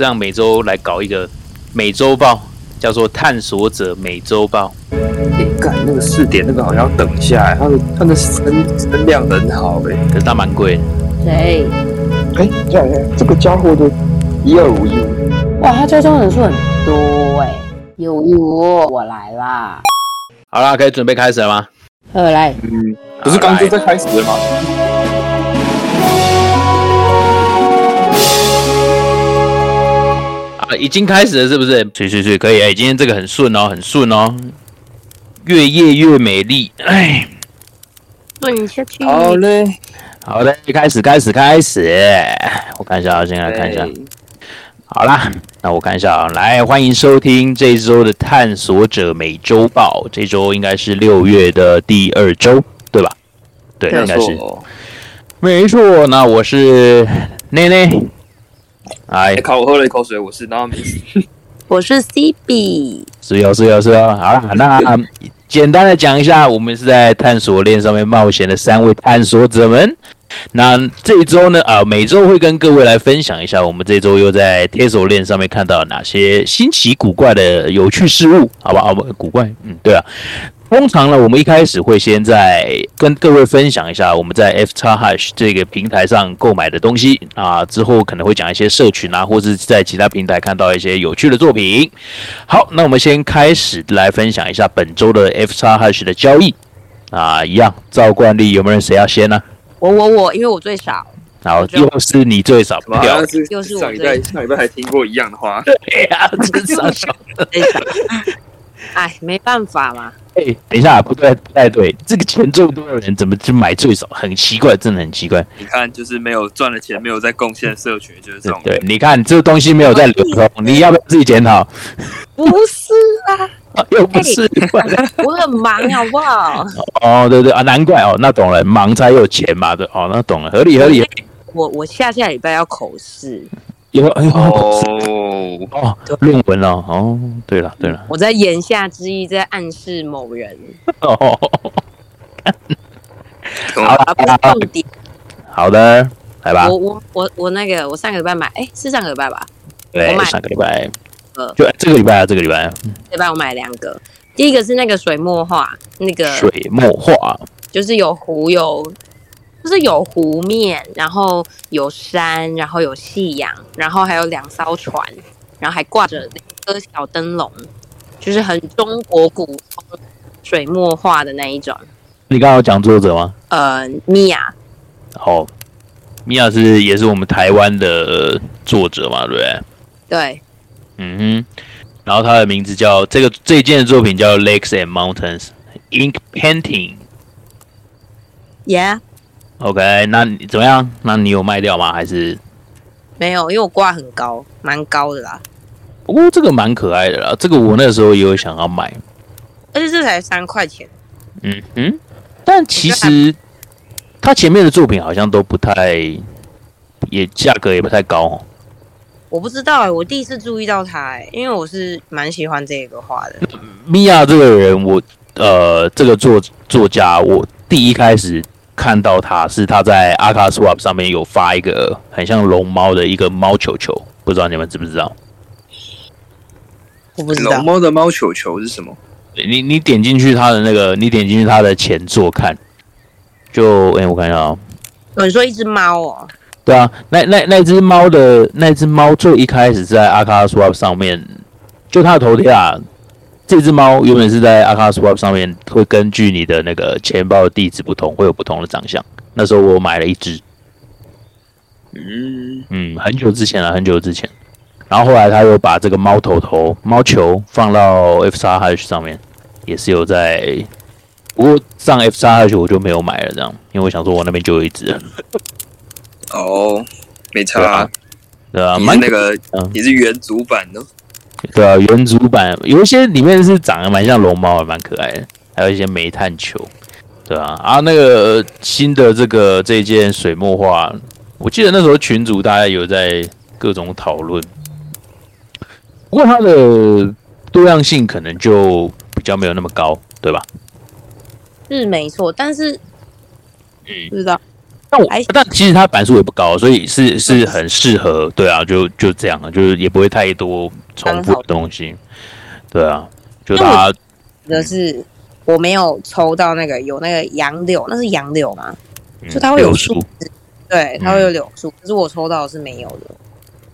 这样每周来搞一个每周报，叫做《探索者每周报》。你，干那个试点那个好像要等一下，它的它的声声量很好哎。可是它蛮贵的。谁？哎，这样这个家伙的一二五一五，哇，他追踪人数很多哎。有一五，我来啦。好啦，可以准备开始了吗？呃，来，嗯，不是刚就在开始了吗？啊，已经开始了，是不是？是是是，可以哎，今天这个很顺哦，很顺哦，越夜越美丽，哎，顺下去。好嘞，好嘞，开始开始开始，我看一下啊，先来看一下。好啦，那我看一下啊，来欢迎收听这周的探索者每周报。这周应该是六月的第二周，对吧？对，应该是。没错，那我是内内。哎，靠！我喝了一口水，我是 Nami，我是 CB，是哦是哦是哦。好了，那简单的讲一下，我们是在探索链上面冒险的三位探索者们。那这一周呢？啊，每周会跟各位来分享一下，我们这周又在贴手链上面看到哪些新奇古怪的有趣事物，好吧？好不，古怪，嗯，对啊。通常呢，我们一开始会先在跟各位分享一下我们在 F 叉 Hash 这个平台上购买的东西啊，之后可能会讲一些社群啊，或是在其他平台看到一些有趣的作品。好，那我们先开始来分享一下本周的 F 叉 Hash 的交易。啊，一样照惯例，有没有人谁要先呢？我我我，因为我最少，然后又是你最少票，又是上一代上礼拜还听过一样的话，对呀，真少少，哎，没办法嘛。哎，等一下，不对，不太对，这个钱最多的人怎么就买最少？很奇怪，真的很奇怪。你看，就是没有赚了钱，没有在贡献社群，就是这种。对，你看这个东西没有在流通，你要不要自己检讨？不是啊，又不是，我很忙，好不好？哦，对对啊，难怪哦，那懂了，忙才有钱嘛的，哦，那懂了，合理合理。我我下下礼拜要口试。有哎呦哦 哦，论文了哦。对了对了，我在言下之意在暗示某人。哦，好，重点。好的，来吧。我我我我那个，我上个礼拜买，哎，是上个礼拜吧？对，上个礼拜。呃，就这个礼拜啊，这个礼拜。礼拜我买两个，第一个是那个水墨画，那个水墨画，就是有湖有。就是有湖面，然后有山，然后有夕阳，然后还有两艘船，然后还挂着两颗小灯笼，就是很中国古风水墨画的那一种。你刚刚有讲作者吗？呃，米娅。哦，米娅是也是我们台湾的作者嘛，对不对？对。嗯哼，然后他的名字叫这个这件作品叫《Lakes and Mountains Ink Painting》。Yeah。OK，那你怎么样？那你有卖掉吗？还是没有？因为我挂很高，蛮高的啦。不过这个蛮可爱的啦，这个我那时候也有想要买，而且这才三块钱。嗯哼，但其实他前面的作品好像都不太，也价格也不太高哦。我不知道哎，我第一次注意到他哎，因为我是蛮喜欢这个画的。米娅这个人，我呃，这个作作家，我第一开始。看到他是他在阿卡 swap 上面有发一个很像龙猫的一个猫球球，不知道你们知不知道？我不知道龙猫的猫球球是什么？你你点进去它的那个，你点进去它的前座看，就哎，我看一下啊。你说一只猫哦？对啊，那那那只猫的那只猫最一开始在阿卡 swap 上面，就它的头贴啊。这只猫原本是在阿卡 swap 上面，会根据你的那个钱包的地址不同，会有不同的长相。那时候我买了一只，嗯嗯，很久之前了，很久之前。然后后来他又把这个猫头头、猫球放到 F 叉 Hash 上面，也是有在。不过上 F 叉 Hash 我就没有买了，这样，因为我想说我那边就有一只。哦，没差，对啊，蛮那个，你是原主版的。对啊，原主版有一些里面是长得蛮像龙猫的，蛮可爱的。还有一些煤炭球，对啊。啊，那个新的这个这件水墨画，我记得那时候群主大家有在各种讨论。不过它的多样性可能就比较没有那么高，对吧？是没错，但是嗯，不知道。但我还但其实它版数也不高，所以是是很适合，对啊，就就这样啊，就是也不会太多重复的东西，对啊，就大家的是我没有抽到那个有那个杨柳，那是杨柳吗？嗯就它会有树树，对，它会有柳树，可是我抽到的是没有的。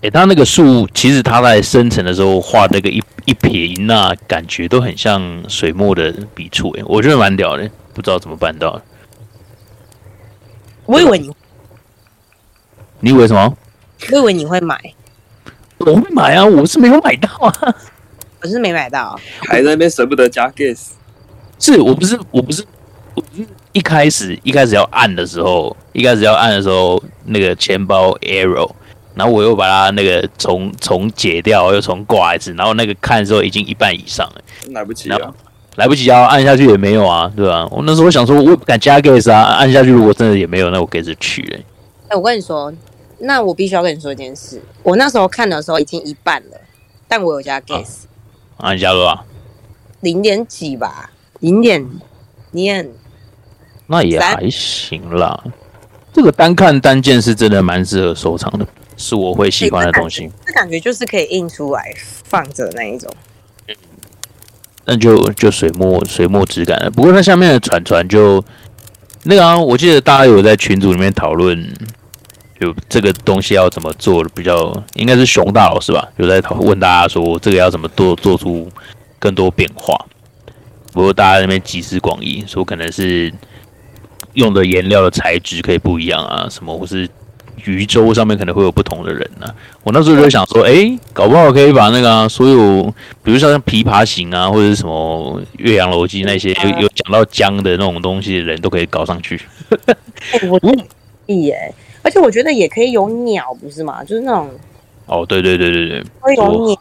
哎，它那个树其实它在生成的时候画那个一一撇一捺，感觉都很像水墨的笔触，哎，我觉得蛮屌的，不知道怎么办到的。我以为你，你以为什么？我以为你会买，我会买啊，我是没有买到啊。我是没买到。还在那边舍不得加 gas，是我不是我不是我不是一开始一开始要按的时候，一开始要按的时候，那个钱包 arrow，然后我又把它那个重重解掉，又重挂一次，然后那个看的时候已经一半以上了，买不及然后啊。来不及啊，按下去也没有啊，对吧、我那时候想说，我敢加 gas 啊，按下去如果真的也没有，那我 gas 去了。哎、我跟你说，那我必须要跟你说一件事。我那时候看的时候已经一半了，但我有加 gas，按加多少？零点几吧，零点零点那也还行啦。这个单看单件是真的蛮适合收藏的，是我会喜欢的东西。这感觉就是可以印出来放着那一种。那就就水墨水墨质感了。不过它下面的船船就那个啊，我记得大家有在群组里面讨论，就这个东西要怎么做比较，应该是熊大老师吧，有在讨问大家说这个要怎么做做出更多变化。不过大家那边集思广益，说可能是用的颜料的材质可以不一样啊，什么或是鱼舟上面可能会有不同的人呢、我那时候就想说，哎、搞不好可以把那个啊、所有，比如说像琵琶行啊，或者是什么岳阳楼记那些有有讲到江的那种东西的人都可以搞上去。哎、我觉得可以耶，而且我觉得也可以有鸟，不是吗？就是那种哦，对对对对对，会有鸟，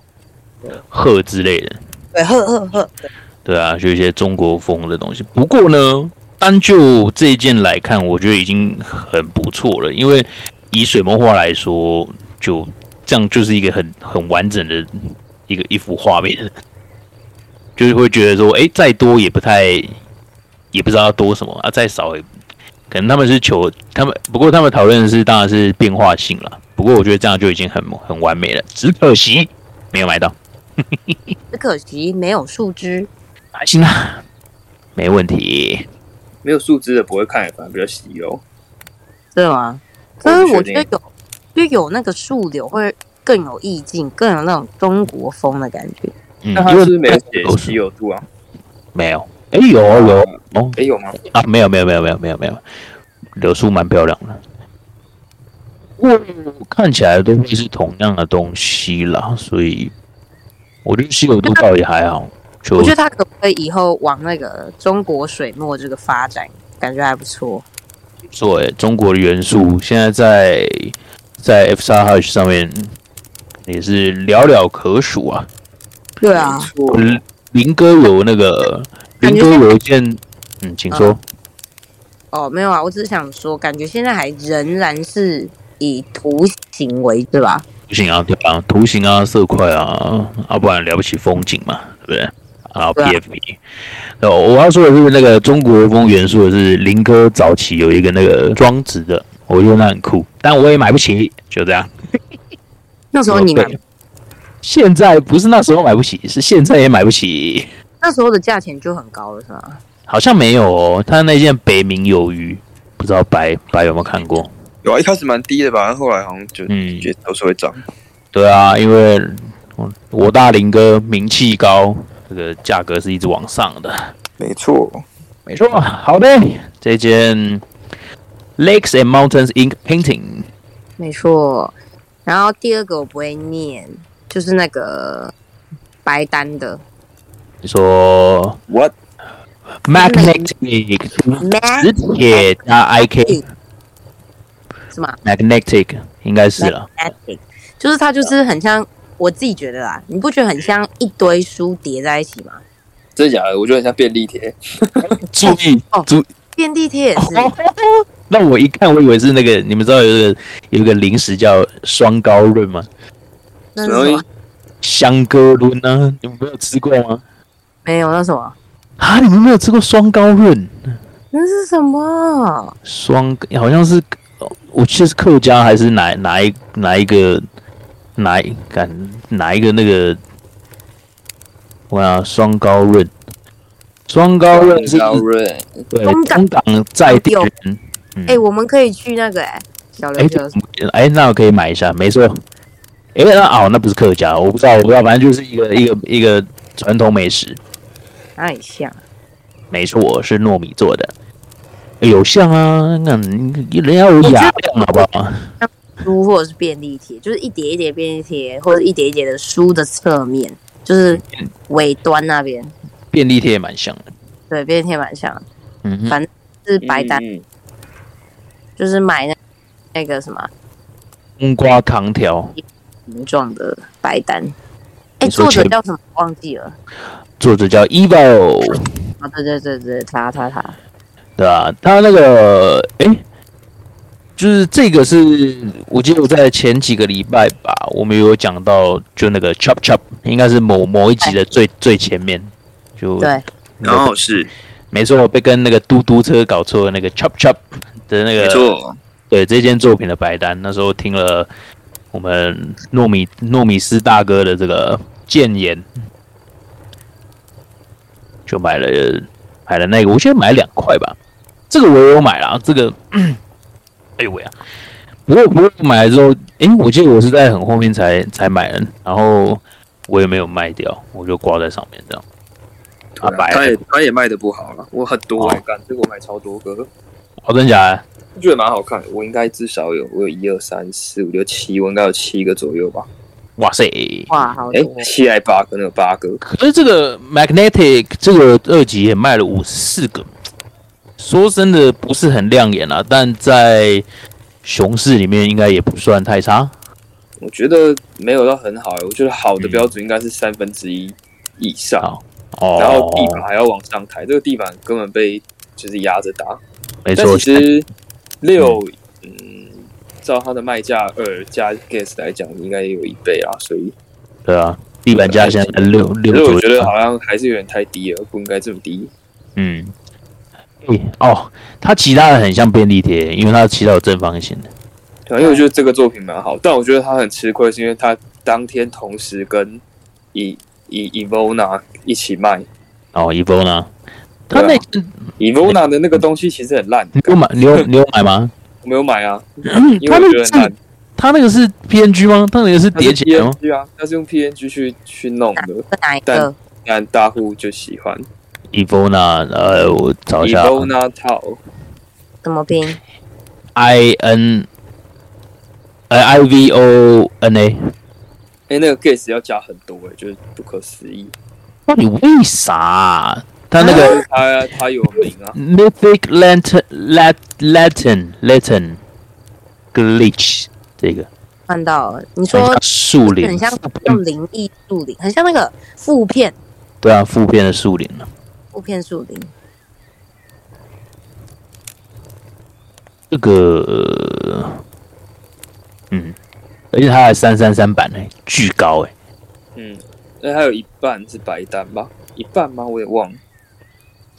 鹤之类的，对，鹤鹤鹤，对。对啊，就一些中国风的东西。不过呢，单就这一件来看，我觉得已经很不错了，因为以水墨画来说，就这样就是一个很很完整的一个一幅画面，就是会觉得说，哎，再多也不太，也不知道要多什么啊，再少也可能他们是求他们，不过他们讨论的是当然是变化性了。不过我觉得这样就已经很很完美了，只可惜没有买到。只可惜没有树枝。还行啦，没问题。没有树枝的不会看，反而比较稀有。对吗？我但是不确定我觉得有，就有那个树柳会更有意境，更有那种中国风的感觉。嗯，因为是不是没有写都稀有度啊？没有，哎、有有哦哎，有吗？啊，没有没有没有没有没有没有，柳树蛮漂亮的。不过看起来都会是同样的东西啦，所以我觉得稀有度倒也还好。就我觉得他可不可以以后往那个中国水墨这个发展，感觉还不错。做诶，中国的元素现在在在 F 三 H 上面也是寥寥可数啊。对啊，林哥有那个林哥有一件，嗯，请说。哦，没有啊，我只是想说，感觉现在还仍然是以图形为对吧？图形啊，对啊，图形啊，色块啊，啊，不然了不起风景嘛，对不对？然后对啊 PFP，那，我要说的是那个中国风元素的是林哥早期有一个那个装置的，我觉得那很酷，但我也买不起，就这样。那时候你买现在不是那时候买不起，是现在也买不起，那时候的价钱就很高了，是吗？好像没有哦。他那件北冥有鱼，不知道白白有没有看过？有啊，一开始蛮低的吧，后来好像就嗯，也都是会涨。对啊，因为我我大林哥名气高，这个价格是一直往上的。没错，没错，好的，这件 Lakes and Mountains Ink Painting，没错。然后第二个我不会念，就是那个白单的你说 What？magnetic 磁 Mag 铁加 IK 是吗 magnetic 应该是了，？Magnetic，就是它就是很像我自己觉得啦，你不觉得很像一堆书叠在一起吗？真的假的？我觉得很像便利贴。注意哦注便利贴也是，那我一看，我以为是那个，你们知道有一个有一个零食叫双高润吗？那是什么？香格伦呢？你们没有吃过吗？没有，那什么？啊，你们没有吃过双高润？那是什么？双好像是我记得是客家还是哪哪一哪一个哪一敢哪一个那个，我想双高润，双高润是高润，对东港在地人，哎、我们可以去那个哎、小哎琉球，哎，那我可以买一下，没错。哎，那哦，那不是客家，我不知道，我不知道，反正就是一个一个一个传统美食，哪里像？没错，是糯米做的。哎有像啊，那人家有雅量，好不好？书或者是便利贴，就是一叠一叠便利贴，或者一叠一叠的书的侧面，就是尾端那边，便利贴也蛮像的。对，便利贴蛮像的，嗯哼，反正是白单，嗯就是买那那个什么冬瓜糖条，形状的白单。哎、作者叫什么？忘记了。作者叫 Evo，啊，对对对对，他他他，对啊、他那个，哎，就是这个是我记得我在前几个礼拜吧，我们有讲到，就那个 Chop Chop，应该是某某一集的最最前面，就对，然后是没错，被跟那个嘟嘟车搞错的那个 Chop Chop 的那个，没错，对这件作品的白单，那时候听了我们糯米糯米斯大哥的这个谏言，就买了买了那个，我记得买两块吧，这个我也有买了，这个，哎呦喂啊！不过不过买了之后，诶，我记得我是在很后面才才买的，然后我也没有卖掉，我就挂在上面这样。啊，白他也他也卖的不好了，我很多哎哦，干，这个我买超多个，哦，真假的？我觉得蛮好看的，我应该至少有我有一二三四五六七，我应该有七个左右吧，哇塞！哇，好哎多，，七还八个，那有八个，可是这个 Magnetic 这个二级也卖了五十四个，说真的不是很亮眼啊，但在熊市里面应该也不算太差。我觉得没有到很好欸，我觉得好的嗯标准应该是三分之一以上，好哦，然后地板还要往上抬，这个地板根本被就是压着打。但没错，其实六，嗯，照它的卖价二加 gas 来讲，应该也有一倍啊，所以，对啊，地板价现在六六可是我觉得好像还是有点太低了，不应该这么低。嗯，诶哦，他其他的很像便利贴，因为它其他有正方形的。对啊，因为我觉得这个作品蛮好，但我觉得他很吃亏，是因为他当天同时跟以以 Evona 一起卖哦 e 对啊那，Evona 的那个东西其实很烂，你有买？你有你有买吗？我没有买啊，嗯因为我觉得很烂。他那个是 PNG 吗？他那个是叠起来吗？PNG 啊，他是用 PNG 去去弄的，哪一但个？但大户就喜欢 Evona，呃，我找一下 Evona Tau。怎么拼？，I N，呃，I V O N A，哎、那个 gas 要加很多哎、就是不可思议。到底为啥啊？它那个他他有名啊，Mythic Latin Lat Latin Latin Glitch 这个看到了，你很说像树林很，像像灵异树林，很像那个负片对啊，副片的树林啊负片树林。这个，嗯，而且它还三三三版呢，巨高哎，嗯，那还有一半是白单吧？一半吗？我也忘了。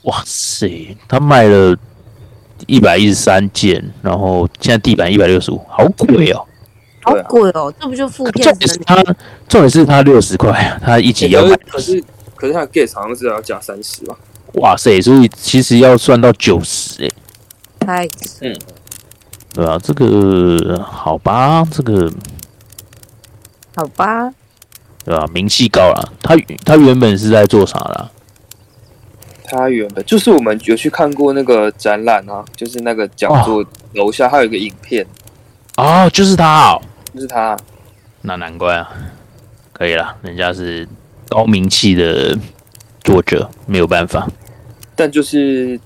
哇塞，他卖了一百一十三件，然后现在地板一百六十五，好贵哦。好贵哦，这不就负片重点是他，重点是它六十块，他一集要卖可是可是他的 gas 好像是要加三十吧？哇塞，所以其实要算到九十哎，太对啊，这个好吧，这个好吧？对吧？名气高了，他他原本是在做啥的他原本就是我们有去看过那个展览啊，就是那个讲座楼下还有一个影片，啊？哦，就是他哦，就是他。那难怪啊，可以了，人家是高名气的作者，没有办法。但就是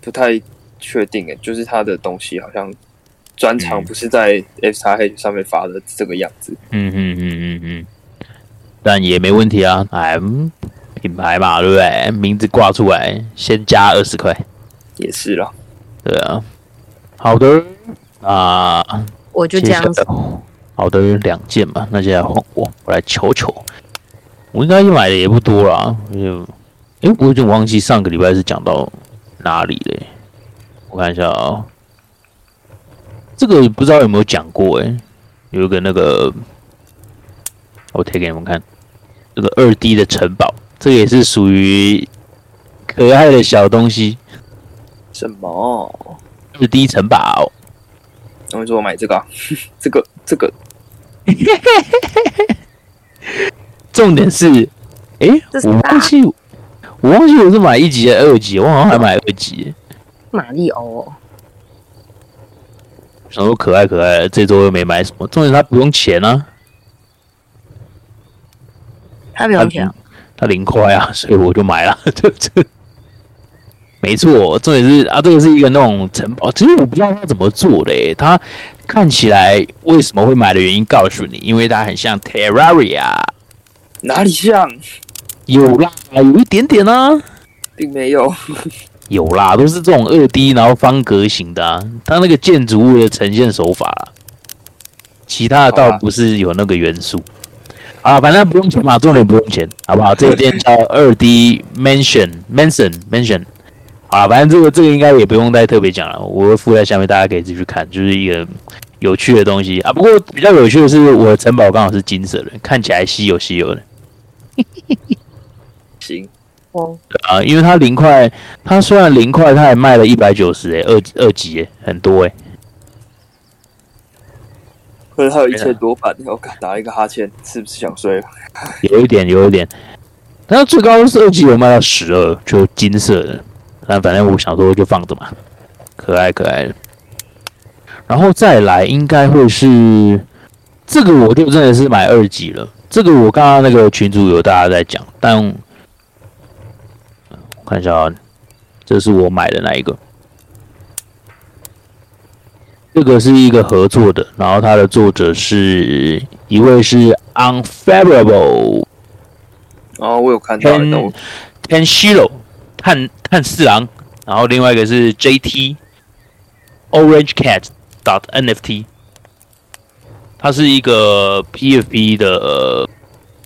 不太确定诶，就是他的东西好像专场嗯不是在 F 叉 H 上面发的这个样子。嗯嗯嗯嗯嗯，但也没问题啊，哎，嗯品牌嘛，对不对？名字挂出来，先加二十块，也是啦，对啊。好的，啊，我就这样子好的，两件吧，那现在换我，我来瞅瞅。我应该买的也不多啦，因为，诶，我有点忘记上个礼拜是讲到哪里嘞？我看一下啊、这个不知道有没有讲过哎、有一个那个，我贴给你们看，这个二 D 的城堡，这个也是属于可爱的小东西，什么？二 D 城堡。他们说我买这个、啊，这个这个 重点是，哎、我忘记，我忘记我是买一级还是二级，我好像还买二级。马里欧哦，想说可爱可爱的，这周又没买什么，重点是它不用钱啊，他不用钱啊，它零块啊，所以我就买了。这这没错，重点是啊，这个是一个那种城堡，其实我不知道它怎么做的诶，它看起来为什么会买的原因告诉你，因为它很像 Terraria，哪里像？有啦，有一点点啊。并没有。有啦，都是这种二 D 然后方格型的、啊，它那个建筑物的呈现手法啦，其他的倒不是有那个元素啊，反正不用钱嘛，重点不用钱，好不好？这个店叫二 D Mansion Mansion Mansion，啊，反正这个这个应该也不用再特别讲了，我会附在下面，大家可以自己去看，就是一个有趣的东西啊。不过比较有趣的是，我的城堡刚好是金色的，看起来稀有稀有的。行，哦，啊，因为它零块，它虽然零块，它也卖了一百九十，哎，二二级，哎，很多哎。可是它有一千多版，我打了一个哈欠，是不是想睡了？有一点，有一点。但是最高是二级有卖到十二，就金色的。但反正我想说就放着嘛，可爱可爱的。然后再来应该会是这个，我就真的是买二级了。这个我刚刚那个群主有大家在讲，但我看一下啊，这是我买的那一个。这个是一个合作的，然后它的作者是一位是 Unfavorable 然后我有看到，但我 Ten Shiro 炭炭四郎，然后另外一个是 JT Orange Cat dot NFT，它是一个 PFP 的呃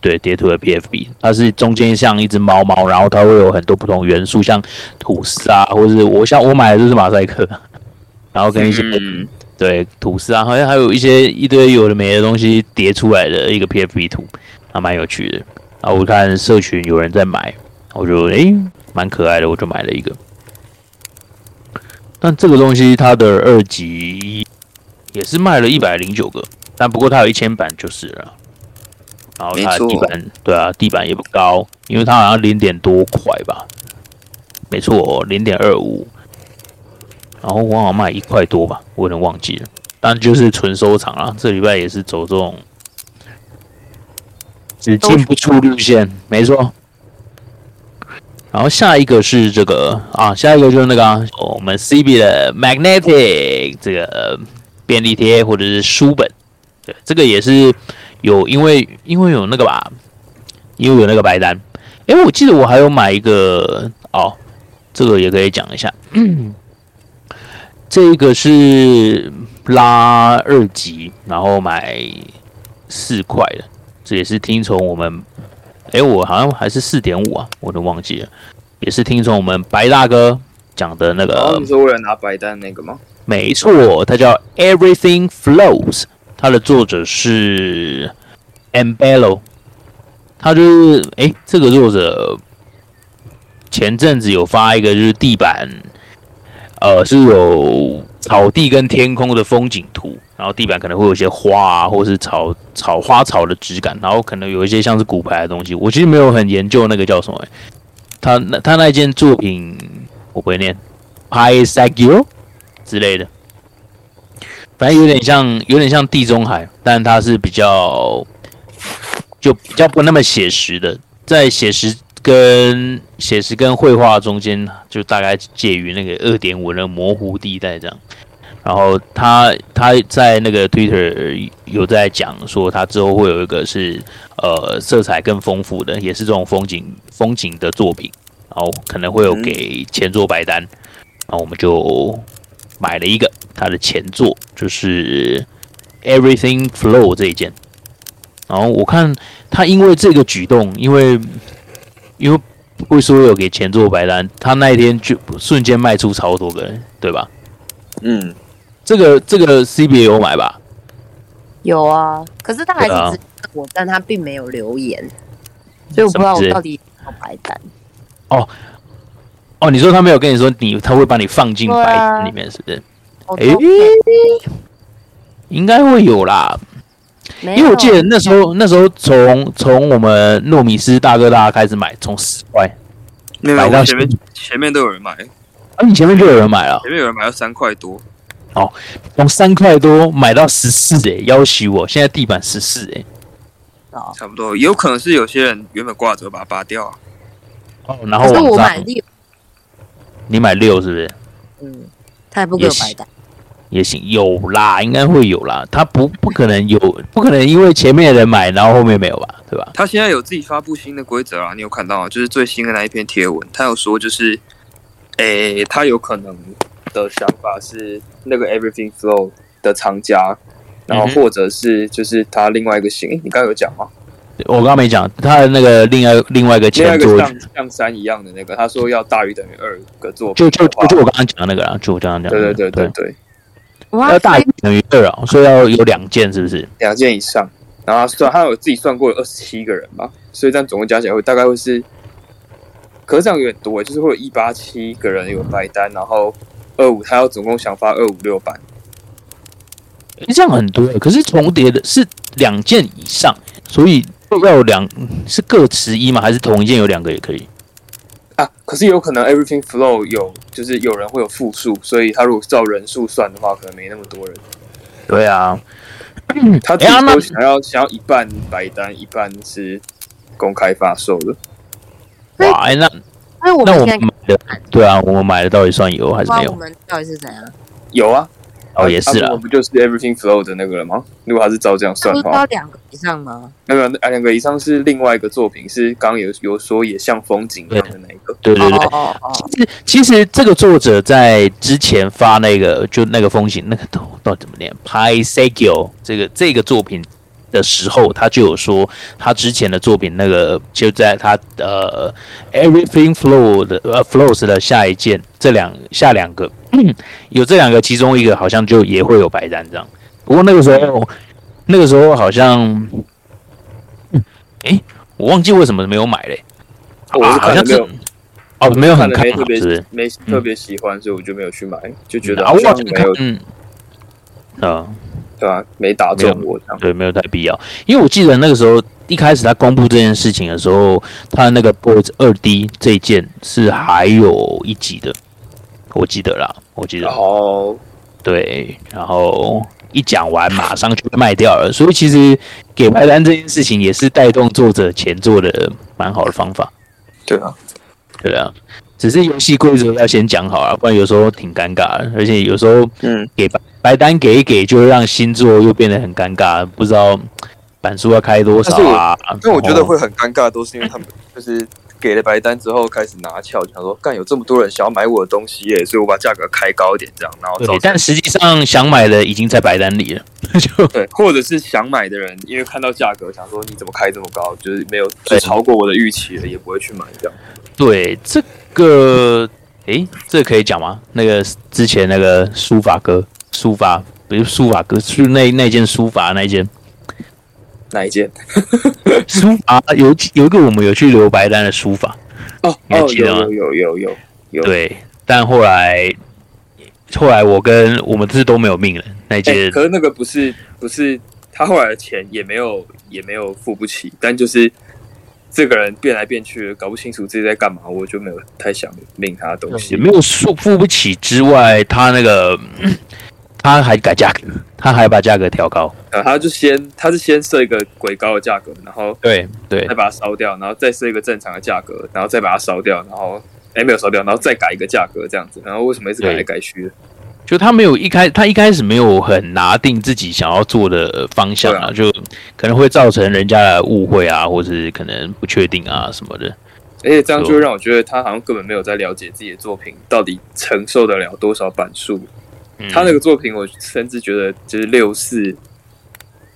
对叠图的 PFP，它是中间像一只猫猫，然后它会有很多不同元素，像吐司啊，或者是我像我买的就是马赛克，然后跟一些、嗯，对吐司啊，好像还有一些一堆有的没的东西叠出来的一个 PFP 图，还蛮有趣的。啊，我看社群有人在买，我就诶蛮可爱的，我就买了一个。但这个东西它的二级也是卖了一百零九个，但不过它有一千版就是了。然后它的地板对啊，地板也不高，因为它好像零点多块吧，没错，零点二五。然后我好像卖一块多吧，我有点忘记了。但就是纯收藏啊，这礼拜也是走这种只进不出路线，没错。然后下一个是这个啊，下一个就是那个、啊、我们 CB 的 Magnetic 这个呃便利贴或者是书本，对，这个也是有因为因为有那个吧，因为有那个白单。诶，我记得我还有买一个哦，这个也可以讲一下。嗯 这个是拉二级，然后买四块的，这也是听从我们，哎，我好像还是四点五啊，我都忘记了，也是听从我们白大哥讲的那个你，说为了拿白单那个吗？没错，它叫 Everything Flows，它的作者是 Ambello，他就是哎，这个作者前阵子有发一个就是地板。呃，是有草地跟天空的风景图，然后地板可能会有一些花啊，或是草草花草的质感，然后可能有一些像是骨牌的东西。我其实没有很研究那个叫什么、他那他那件作品我不会念 p i s a g u 之类的，反正有点像有点像地中海，但它是比较就比较不那么写实的，在写实。跟写实跟绘画中间，就大概介于那个二点五的模糊地带这样。然后他他在那个 Twitter 有在讲说，他之后会有一个是呃色彩更丰富的，也是这种风景风景的作品，然后可能会有给前作白单，然后我们就买了一个他的前作，就是 Everything Flow 这一件。然后我看他因为这个举动，因为因为会说有给前作白单，他那一天就瞬间卖出超多个人，对吧？嗯，这个这个 CB 也有买吧？有啊，可是他还是只问我，但他并没有留言，所以我不知道我到底有没有白单。哦，你说他没有跟你说你，他会把你放进白里面，是不是？我诶都应该会有啦，没因为我记得那时候那时候从从我们糯米师大哥大开始买，从十块，买到前面前面都有人买，啊，你前面就有人买了，前面有人买到三块多，哦从三块多买到十四，哎，要挟我，现在地板十四，哎，哦。差不多，也有可能是有些人原本挂着把它拔掉啊。哦，然后我买六，你买六是不是？嗯，他也不给我白单。也行，有啦，应该会有啦。他不不可能有，不可能因为前面的人买，然后后面没有吧？对吧？他现在有自己发布新的规则啊，你有看到吗？就是最新的那一篇贴文，他有说就是，诶、他有可能的想法是那个 Everything Flow 的厂家，然后或者是就是他另外一个新，诶你刚刚有讲吗？我刚刚没讲，他的那个另外另外一个前作，像像山一样的那个，他说要大于等于二个作品就，就就就我刚刚讲的那个啊，就我刚刚讲的，对对对对对，哇要大于等于二啊，所以要有两件，是不是？两件以上，然后他算他有自己算过有二十七个人嘛，所以这样总共加起来会大概会是，可是这样有点多欸，就是会有一八七个人有白单，然后二五他要总共想发二五六版，诶这样很多欸，可是重叠的是两件以上，所以要有两是各持一吗？还是同一件有两个也可以？啊，可是有可能 Everything Flow 有就是有人会有复数，所以他如果照人数算的话，可能没那么多人。对啊，他自己哎呀那说想要想要一半白单，一半是公开发售的。哇，哎那那我们对啊，我们买的到底算有还是没有？我们到底是怎样？有啊，哦，也是啦啊我，不就是 Everything Flow 的那个了吗？如果他是照这样算的话，要两个以上吗？那个啊两个以上是另外一个作品，是刚刚有有说也像风景一样的那一个。对对对。哦哦其实其实这个作者在之前发那个就那个风景那个到到底怎么念 p i s e g o 这个这个作品的时候，他就有说他之前的作品那个就在他呃 Everything Flow 的呃 Flows 的下一件这两下两个、有这两个其中一个好像就也会有白单这样，不过那个时候那个时候好像哎、我忘记为什么没有买嘞、我啊好像没有，哦没有很看好了没特别是？没？特别喜欢，所以我就没有去买，就觉得啊，好像像没有，嗯，啊，对吧？没打中我这样。对，没有太必要，因为我记得那个时候一开始他公布这件事情的时候，他那个 Boys 二 D 这一件是还有一集的，我记得啦，我记得，然后对，然后一讲完马上就卖掉了，所以其实给白单这件事情也是带动作者前作的蛮好的方法，对啊，对啊，只是游戏规则要先讲好啊，不然有时候挺尴尬的，而且有时候嗯，给白白单给一给，就会让星座又变得很尴尬，不知道版数要开多少啊。因为我觉得会很尴尬，都是因为他们 就是给了白单之后开始拿翘，就想说干有这么多人想要买我的东西耶，所以我把价格开高一点，这样，然后但实际上想买的已经在白单里了，就 对，或者是想买的人，因为看到价格想说你怎么开这么高，就是没有超过我的预期了，也不会去买这样。对这个，诶，这个可以讲吗？那个之前那个书法哥，书法不是书法哥，是那那件书法那件哪一件？书法有有一个我们有去留白单的书法，哦你还哦，记得吗有有有有有有，对，但后来后来我跟我们是都没有命了，那哎、件可是那个不是不是他后来的钱也没有也没有付不起，但就是这个人变来变去，搞不清楚自己在干嘛，我就没有太想领他的东西也。没有付付不起之外，他那个他还改价格，他还把价格调高。呃，他就先他是先设一个鬼高的价格，然后对对再把它烧掉，然后再设一个正常的价格，然后再把它烧掉，然后哎、没有烧掉，然后再改一个价格这样子，然后为什么一直改来改去的？就他没有一开，他一开始没有很拿定自己想要做的方向啊，就可能会造成人家的误会啊，或是可能不确定啊什么的。而且这样就会让我觉得他好像根本没有在了解自己的作品到底承受得了多少版数。嗯他那个作品，我甚至觉得就是六四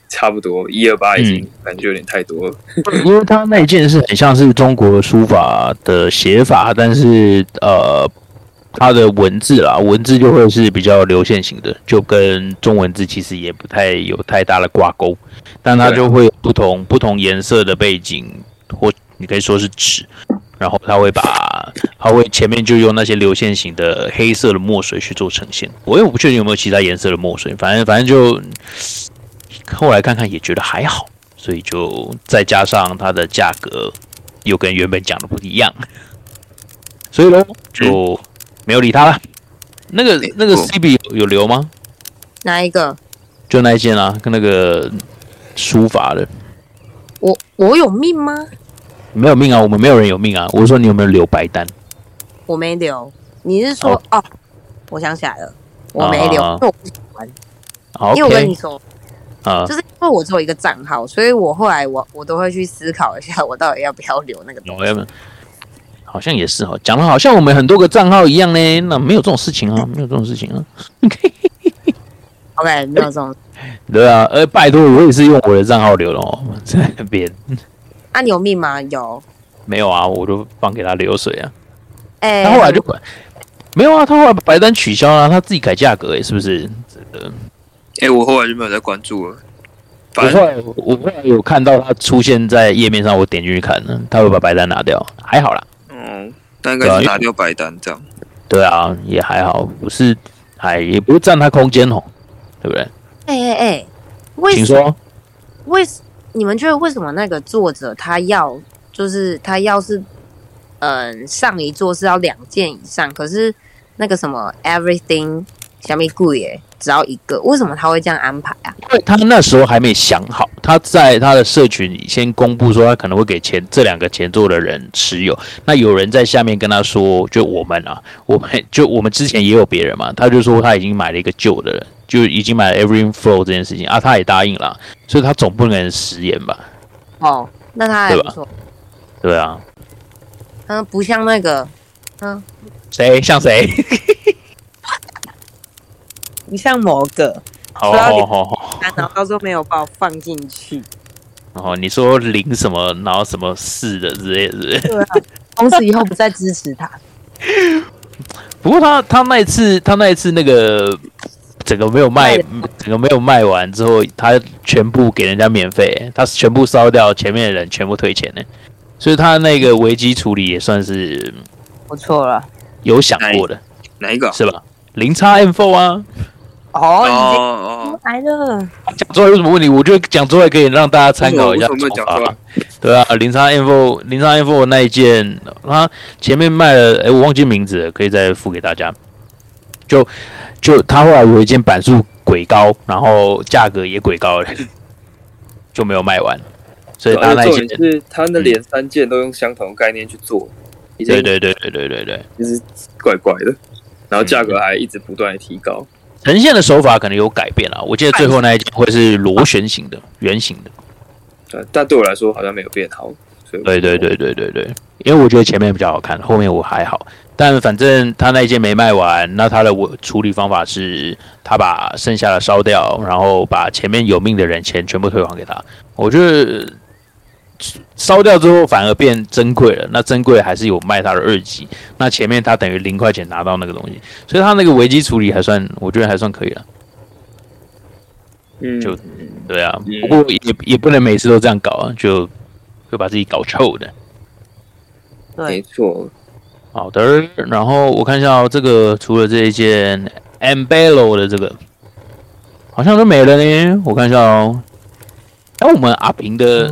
差不多，一二八已经感觉有点太多了。因为他那一件是很像是中国书法的写法，但是呃它的文字啦，文字就会是比较流线型的，就跟中文字其实也不太有太大的挂钩，但它就会不同不同颜色的背景，或你可以说是纸，然后它会把它会前面就用那些流线型的黑色的墨水去做呈现。我也不确定有没有其他颜色的墨水，反正反正就后来看看也觉得还好，所以就再加上它的价格又跟原本讲的不一样，所以喽就没有理他了。那个那个 CB 有有留吗？哪一个？就那一件啊，跟那个书法的我我有命吗？没有命啊，我们没有人有命啊。我说你有没有留白单？我没留。你是说哦？我想起来了，我没留，啊因为我不喜欢。好因为我跟你说，啊就是因为我只有一个账号，所以我后来我我都会去思考一下，我到底要不要留那个东西。好像也是哦，讲的好像我们很多个账号一样呢。那没有这种事情啊，没有这种事情啊。OK，没有这种。对啊，呃，拜托，我也是用我的账号留的哦，在那边 啊，你有密码？有。没有啊，我就放给他流水啊。哎、他后来就管没有啊，他后来把白单取消了，他自己改价格，哎，是不是？这个哎、我后来就没有再关注了。我后来我后来有看到他出现在页面上，我点进去看了，他会把白单拿掉，还好啦。嗯，那应该是拿掉白单这样。对啊，也还好，不是，还也不是占他空间哦，对不对？哎哎哎，为什请说。为什你们觉得为什么那个作者他要就是他要是嗯上一座是要两件以上，可是那个什么 everything 小米贵耶，只要一个，为什么他会这样安排啊？因为他那时候还没想好，他在他的社群里先公布说他可能会给前这两个前座的人持有。那有人在下面跟他说，就我们啊，我们 就我们之前也有别人嘛，他就说他已经买了一个旧的了，就已经买了 Every Flow 这件事情啊，他也答应了，所以他总不能食言吧？哦，那他还不错，对啊，嗯，不像那个，嗯，谁像谁？不像某个，好好好好，然后到时候没有把我放进去，然后你说零什么，然后什么四的之类的，是不是对啊，从此以后不再支持他。不过他他那一次他那一次那个整个没有卖卖，整个没有卖完之后，他全部给人家免费，他全部烧掉，前面的人全部退钱呢。所以他那个危机处理也算是不错了，有想过的，哪一个啊？是吧？零叉 M Four 啊，哦，哦已哦经，来了，讲出来有什么问题？我觉得讲出来可以让大家参考一下为什么为什么手讲出来法。对啊，零叉 M Four 零叉 M Four 那一件，他前面卖了，哎，我忘记名字了，可以再付给大家。就就他后来有一件版数鬼高，然后价格也鬼高了，就没有卖完，所以他那一件重点，是他那连三件都用相同的概念去做，对对对对对对对，就是怪怪的，然后价格还一直不断的提高。呈现的手法可能有改变啊。我记得最后那一件会是螺旋形的、圆形的。对，但对我来说好像没有变好，对对对对对对，因为我觉得前面比较好看，后面我还好。但反正他那一件没卖完，那他的我处理方法是，他把剩下的烧掉，然后把前面有命的人钱全部退还给他。我觉得烧掉之后反而变珍贵了，那珍贵还是有卖它的二级，那前面他等于零块钱拿到那个东西，所以他那个危机处理还算，我觉得还算可以了。嗯，就对啊嗯，不过也也不能每次都这样搞啊，就会把自己搞臭的。没，错。好的，然后我看一下、哦、这个，除了这一件 Ambello 的这个，好像都没了呢。我看一下哦，哎，我们阿平的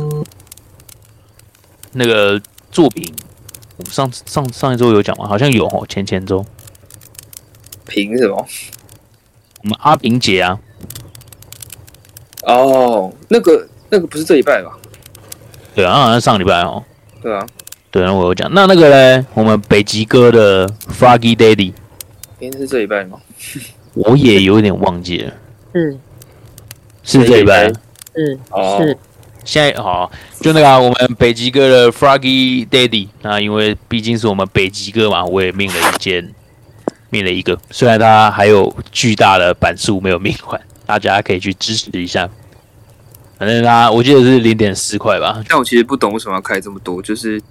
那个作品，我们上上上一周有讲吗？好像有哦，前前周凭什么？我们阿平姐啊，哦，那个那个不是这一拜吧？对啊，好像上礼拜哦，对啊，对，啊我有讲。那那个嘞，我们北极哥的 Froggy Daddy，应该是这一拜吗？我也有点忘记了，嗯是这礼拜。嗯哦是，现在好，就那个啊、我们北极哥的 Froggy Daddy，那因为毕竟是我们北极哥嘛，我也命了一件，命了一个，虽然他还有巨大的板数没有命完，大家可以去支持一下。反正他我记得是零点四块吧，但我其实不懂为什么要开这么多，就是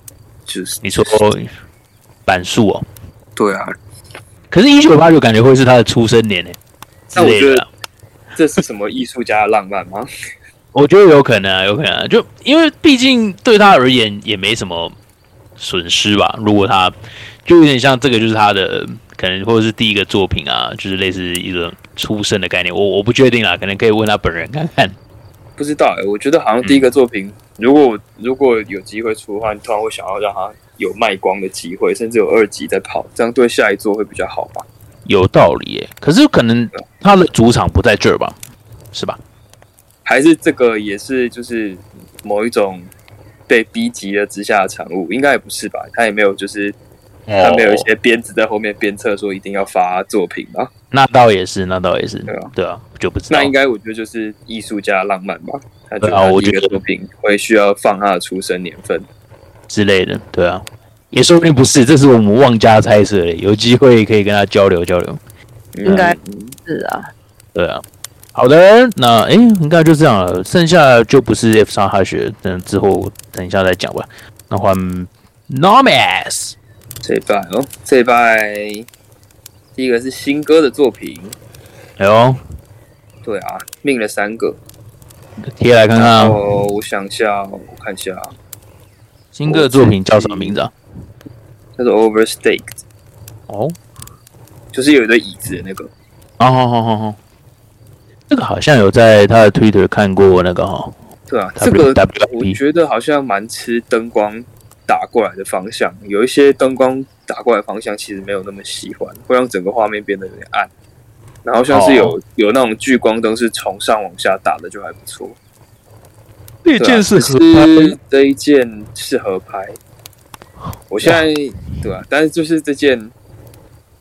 就是你说板数哦，对啊，可是，一九八九感觉会是他的出生年呢那我觉得。这是什么艺术家的浪漫吗？我觉得有可能啊，有可能啊、就因为毕竟对他而言也没什么损失吧。如果他就有点像这个，就是他的可能或者是第一个作品啊，就是类似一个出生的概念。我我不确定啦，可能可以问他本人看看。不知道哎、我觉得好像第一个作品，如果如果有机会出的话，你突然会想要让他有卖光的机会，甚至有二级在跑，这样对下一座会比较好吧？有道理耶，可是可能他的主场不在这儿吧，是吧？还是这个也是就是某一种被逼急了之下的产物？应该也不是吧？他也没有就是他没有一些鞭子在后面鞭策说一定要发作品吧？那倒也是，那倒也是，对啊对啊，就不知道那应该我觉得就是艺术家浪漫吧？他觉对得他一啊我觉得个作品会需要放他的出生年份。之类的，对啊，也说不定不是，这是我们妄加猜测的，有机会可以跟他交流交流。应该嗯是啊，对啊，好的，那诶，应该就这样了，剩下就不是 F 三哈学，等之后等一下再讲吧。那换 Nomas，这一拜哦，这一拜第一个是新歌的作品，哎呦，对啊，命了三个。贴来看看啊，哦，我想一下，我看一下，新歌的作品叫什么名字啊？叫做 Overstaked，哦，就是有一堆椅子的那个。好好好好好，这个好像有在他的 Twitter 看过那个哈，对啊，这个我觉得好像蛮吃灯光打过来的方向，有一些灯光打过来的方向其实没有那么喜欢，会让整个画面变得有点暗。然后像是有、哦有那种聚光灯是从上往下打的，就还不错。这对啊，是合拍这一件适合拍。我现在对啊，但是就是这件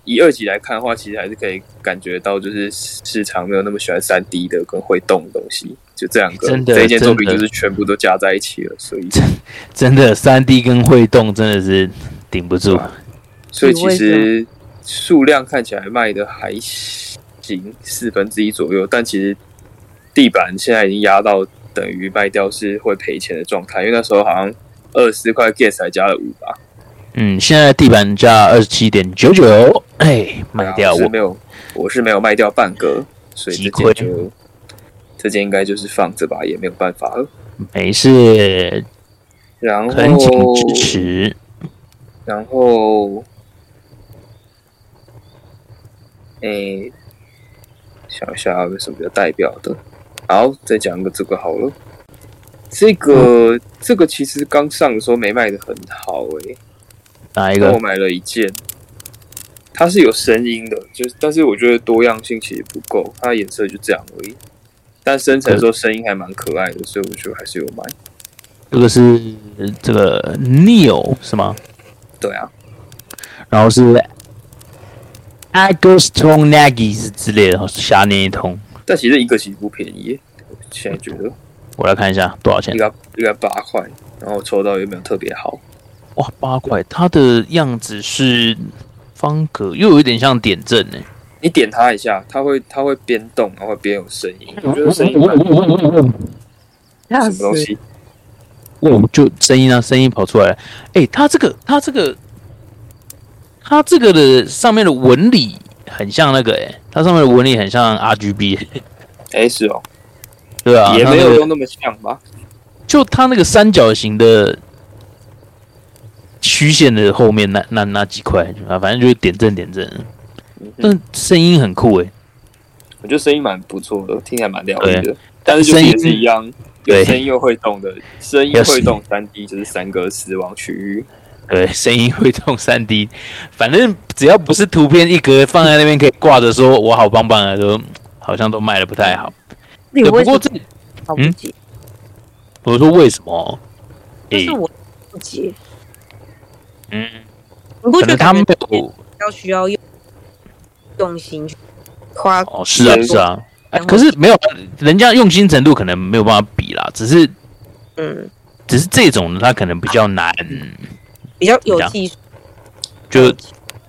以二级来看的话，其实还是可以感觉到，就是市场没有那么喜欢三 D 的跟会动的东西，就这两个真的这一件作品就是全部都加在一起了，所以真的三 D 跟会动真的是顶不住。所以其实数量看起来卖的还行，四分之一左右，但其实地板现在已经压到等于卖掉是会赔钱的状态，因为那时候好像二十四块 gas 还加了五吧，嗯，现在地板价二十七点九九，哎，卖掉我我是没有，我是没有卖掉半个，所以这件就这件应该就是放着吧，也没有办法了。没事，然后恳请后，支持。然后，哎、想一下有什么比较代表的。好，再讲一个这个好了。这个、这个其实刚上的时候没卖的很好诶、哪一个？我买了一件，它是有声音的，就是但是我觉得多样性其实不够，它的颜色就这样而已。但生成的时候声音还蛮可爱的，所以我觉得还是有买。这个是这个 Neo 是吗？对啊，然后是 Agoston Nagis 之类的，瞎念一通。但其实一个其实不便宜，我现在觉得我来看一下多少钱应。该应该八块，然后抽到有没有特别好？哇，八块，它的样子是方格，又有一点像点阵呢。你点它一下，它会它会边动，然后会边有声音。我觉得声音蛮吓什么东西？哦，就声音啊，声音跑出来了。哎、它这个，它这个，它这个的上面的纹理很像那个、哎，它上面的纹理很像 RGB，哎，是哦，对啊，也没有用那么像吧？就它那个三角形的曲线的后面那那那几块啊，反正就是点阵点阵，但声音很酷哎、我觉得声音蛮不错的，听起来蛮疗愈的。但是就是声音也是一样，对有声音又会动的，声音会动三 D 就是三个死亡区域。对，声音会动三 D，反正只要不是图片一格放在那边可以挂着说我好棒棒啊，都好像都卖的不太好。对，不你为什么过这好不解？我说为什么？诶这是我不解，嗯，你不觉得他们感觉没有要需要用用心去夸？哦，是啊是啊，哎可是没有人家用心程度可能没有办法比啦，只是嗯，只是这种呢，他可能比较难，比较有技术，就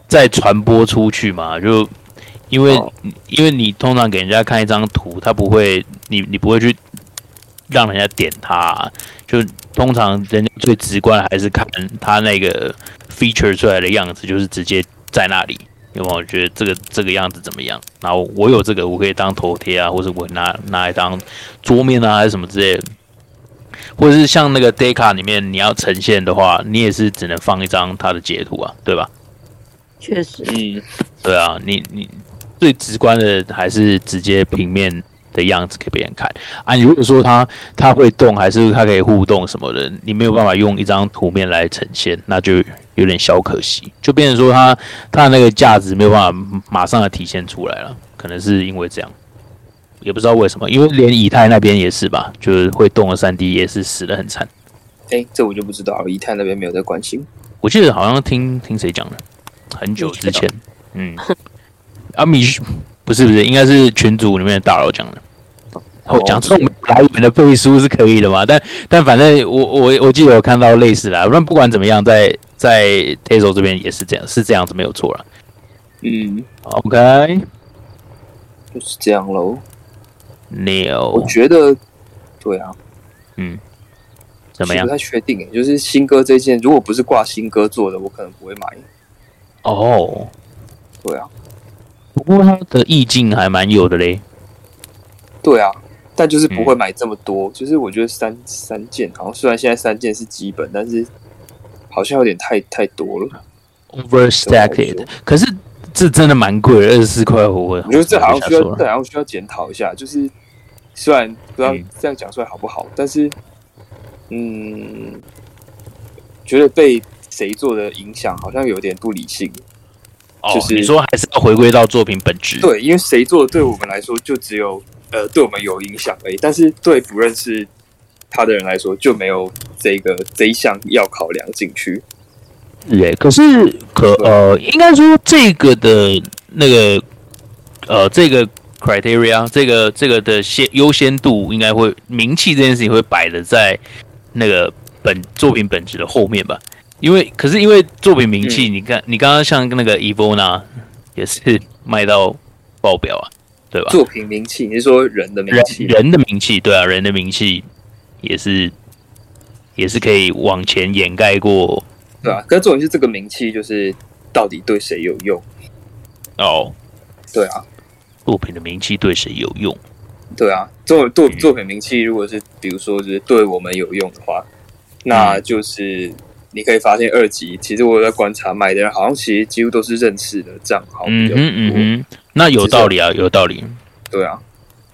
再传播出去嘛，就因为、哦。因为你通常给人家看一张图，他不会，你你不会去让人家点它，就通常人家最直观还是看他那个 feature 出来的样子，就是直接在那里，有没有觉得这个这个样子怎么样？然后我有这个，我可以当头贴啊，或者我拿拿来当桌面啊，还是什么之类的。或者是像那个 d a c a 里面，你要呈现的话，你也是只能放一张它的截图啊，对吧？确实，嗯，对啊，你你最直观的还是直接平面的样子给别人看啊。你如果说它它会动，还是它可以互动什么的，你没有办法用一张图面来呈现，那就有点小可惜，就变成说它它的那个价值没有办法马上的体现出来了，可能是因为这样。也不知道为什么，因为连以太那边也是吧，就是会动的三 D 也是死的很惨。哎，这我就不知道了，以太那边没有在关心。我记得好像听听谁讲的，很久之前，嗯，阿米不是不是，应该是群组里面的大佬讲的。我讲这种来源的背书是可以的嘛？但但反正我我我记得有看到类似的，那不管怎么样，在在 Tazo 这边也是这样，是这样子没有错了。嗯，OK，就是这样喽。牛，我觉得，对啊，嗯，怎么样？不太确定诶，就是新歌这件，如果不是挂新歌做的，我可能不会买。哦，对啊，不过它的意境还蛮有的嘞。对啊，但就是不会买这么多。就是我觉得三三件，好像虽然现在三件是基本，但是好像有点太太多了，overstacked。可是。这真的蛮贵，二十四块五。我觉得这好像需要，这好像需要检讨一下。就是虽然不知道这样讲出来好不好，但是嗯，觉得被谁做的影响好像有点不理性。就是你说还是要回归到作品本质。对，因为谁做的对我们来说就只有呃对我们有影响而已，但是对不认识他的人来说就没有这个这一项要考量进去。对，可是可呃，应该说这个的那个呃，这个 criteria，这个这个的先优先度应该会名气这件事情会摆的在那个本作品本质的后面吧？因为可是因为作品名气，你看你刚刚像那个 Evona 也是卖到爆表啊，对吧？作品名气，你是说人的名气？人的名气，对啊，人的名气也是也是可以往前掩盖过。对啊，可是重点是这个名气，就是到底对谁有用？哦，对啊，作品的名气对谁有用？对啊，作作作品名气，如果是比如说就是对我们有用的话，那就是你可以发现二级，其实我在观察买的人，好像其实几乎都是认识的账号。嗯嗯嗯，那有道理啊，有道理。对啊，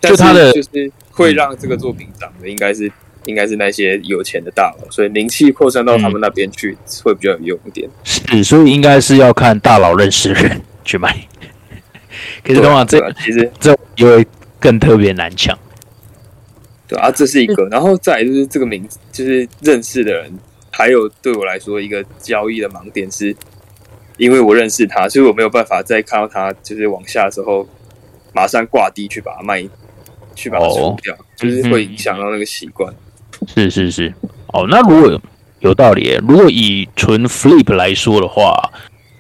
就他的就是会让这个作品涨的，应该是。应该是那些有钱的大佬，所以名气扩散到他们那边去会比较有用一点。是，所以应该是要看大佬认识人去买。可是的话，这其实这因为更特别难抢。对啊，这是一个，然后再就是这个名，就是认识的人，还有对我来说一个交易的盲点是，因为我认识他，所以我没有办法再看到他就是往下的时候马上挂低去把它卖，去把它出掉，就是会影响到那个习惯。是是是，哦，那如果有道理，如果以纯 flip 来说的话，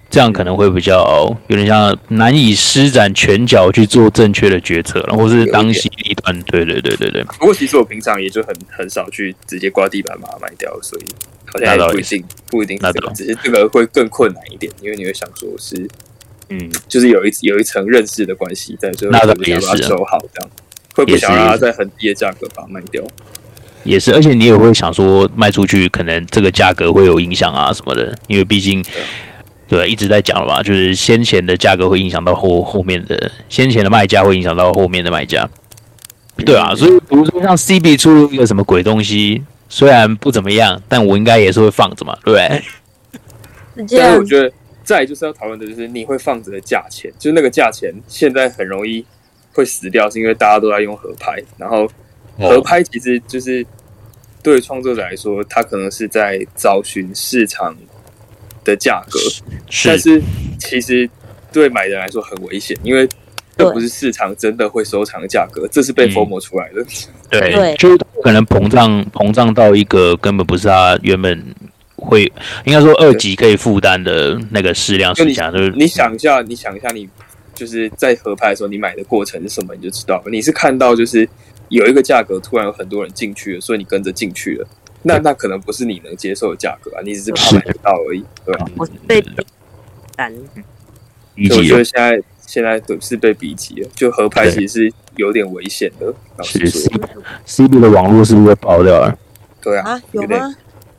这样可能会比较有点像难以施展拳脚去做正确的决策，然后是当机立断。对对对对对。不过其实我平常也就很很少去直接挂地板把它卖掉，所以好像也不一定不一定只是这个会更困难一点，因为你会想说是，嗯，就是有一有一层认识的关系在，所以会想把它收好，这样会不想让它在很低的价格把它卖掉。也是，而且你也会想说卖出去，可能这个价格会有影响啊什么的，因为毕竟对一直在讲了嘛，就是先前的价格会影响到后后面的，先前的卖家会影响到后面的卖家，对啊，所以比如说像 CB 出了一个什么鬼东西，虽然不怎么样，但我应该也是会放着嘛，对不对？但是我觉得再就是要讨论的就是你会放着的价钱，就是那个价钱现在很容易会死掉，是因为大家都在用合拍，然后。合拍其实就是对创作者来说，他可能是在找寻市场的价格，但是其实对买的人来说很危险，因为这不是市场真的会收藏的价格，这是被封魔出来的。对，就可能膨胀膨胀到一个根本不是他原本会应该说二级可以负担的那个适量市价。就是你想一下，你想一下，你就是在合拍的时候，你买的过程是什么，你就知道了。你是看到就是。有一个价格突然有很多人进去了，所以你跟着进去了，那那可能不是你能接受的价格啊，你只是怕买不到而已，对吧？我被单，所以我觉得现在现在都是被逼急了，就合拍其实是有点危险的。老实说，C B 的网络是不是会爆掉了？对啊，啊，有吗？